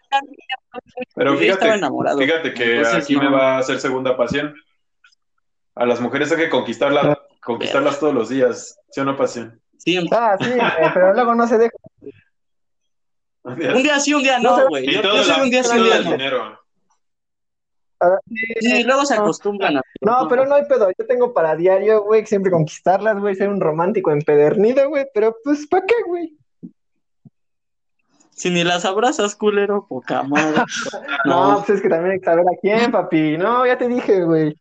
A: Pero fíjate,
C: enamorado.
A: fíjate que
C: Entonces,
A: aquí
C: no.
A: me va a hacer segunda pasión. A las mujeres hay que conquistarlas, conquistarlas todos los días. ¿Sí o no, pasión?
C: Siempre.
D: Ah, sí, pero luego no se deja.
C: Un día sí, un día
D: No
C: no, güey.
A: Y
C: Yo,
A: todo,
C: yo soy
A: la-
C: un día sí, un día no.
A: dinero.
C: Sí, luego se acostumbran a...
D: No, pero no hay pedo. Yo tengo para diario, güey, siempre conquistarlas, güey, ser un romántico empedernido, güey. Pero pues, ¿para qué, güey?
C: Si ni las abrazas, culero, poca madre.
D: No,
C: No,
D: pues es que también hay que saber a quién, papi. No, ya te dije, güey.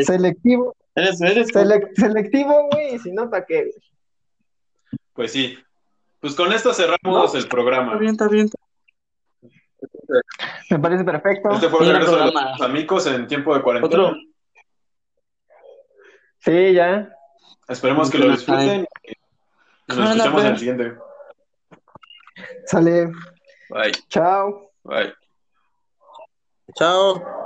D: Selectivo,
C: eres, eres
D: selec- selectivo, güey. y Si no, ¿para qué? güey?
A: Pues sí. Pues con esto cerramos el
C: Está
A: programa.
C: bien, está bien.
D: Me parece perfecto.
A: Este fue el
C: Un
A: regreso de los amigos en tiempo de cuarentena.
C: Otro.
D: Sí, ya.
A: Esperemos que lo disfruten. Y nos escuchamos en el siguiente.
D: Sale.
A: Bye.
D: Chao.
A: Bye.
C: Chao.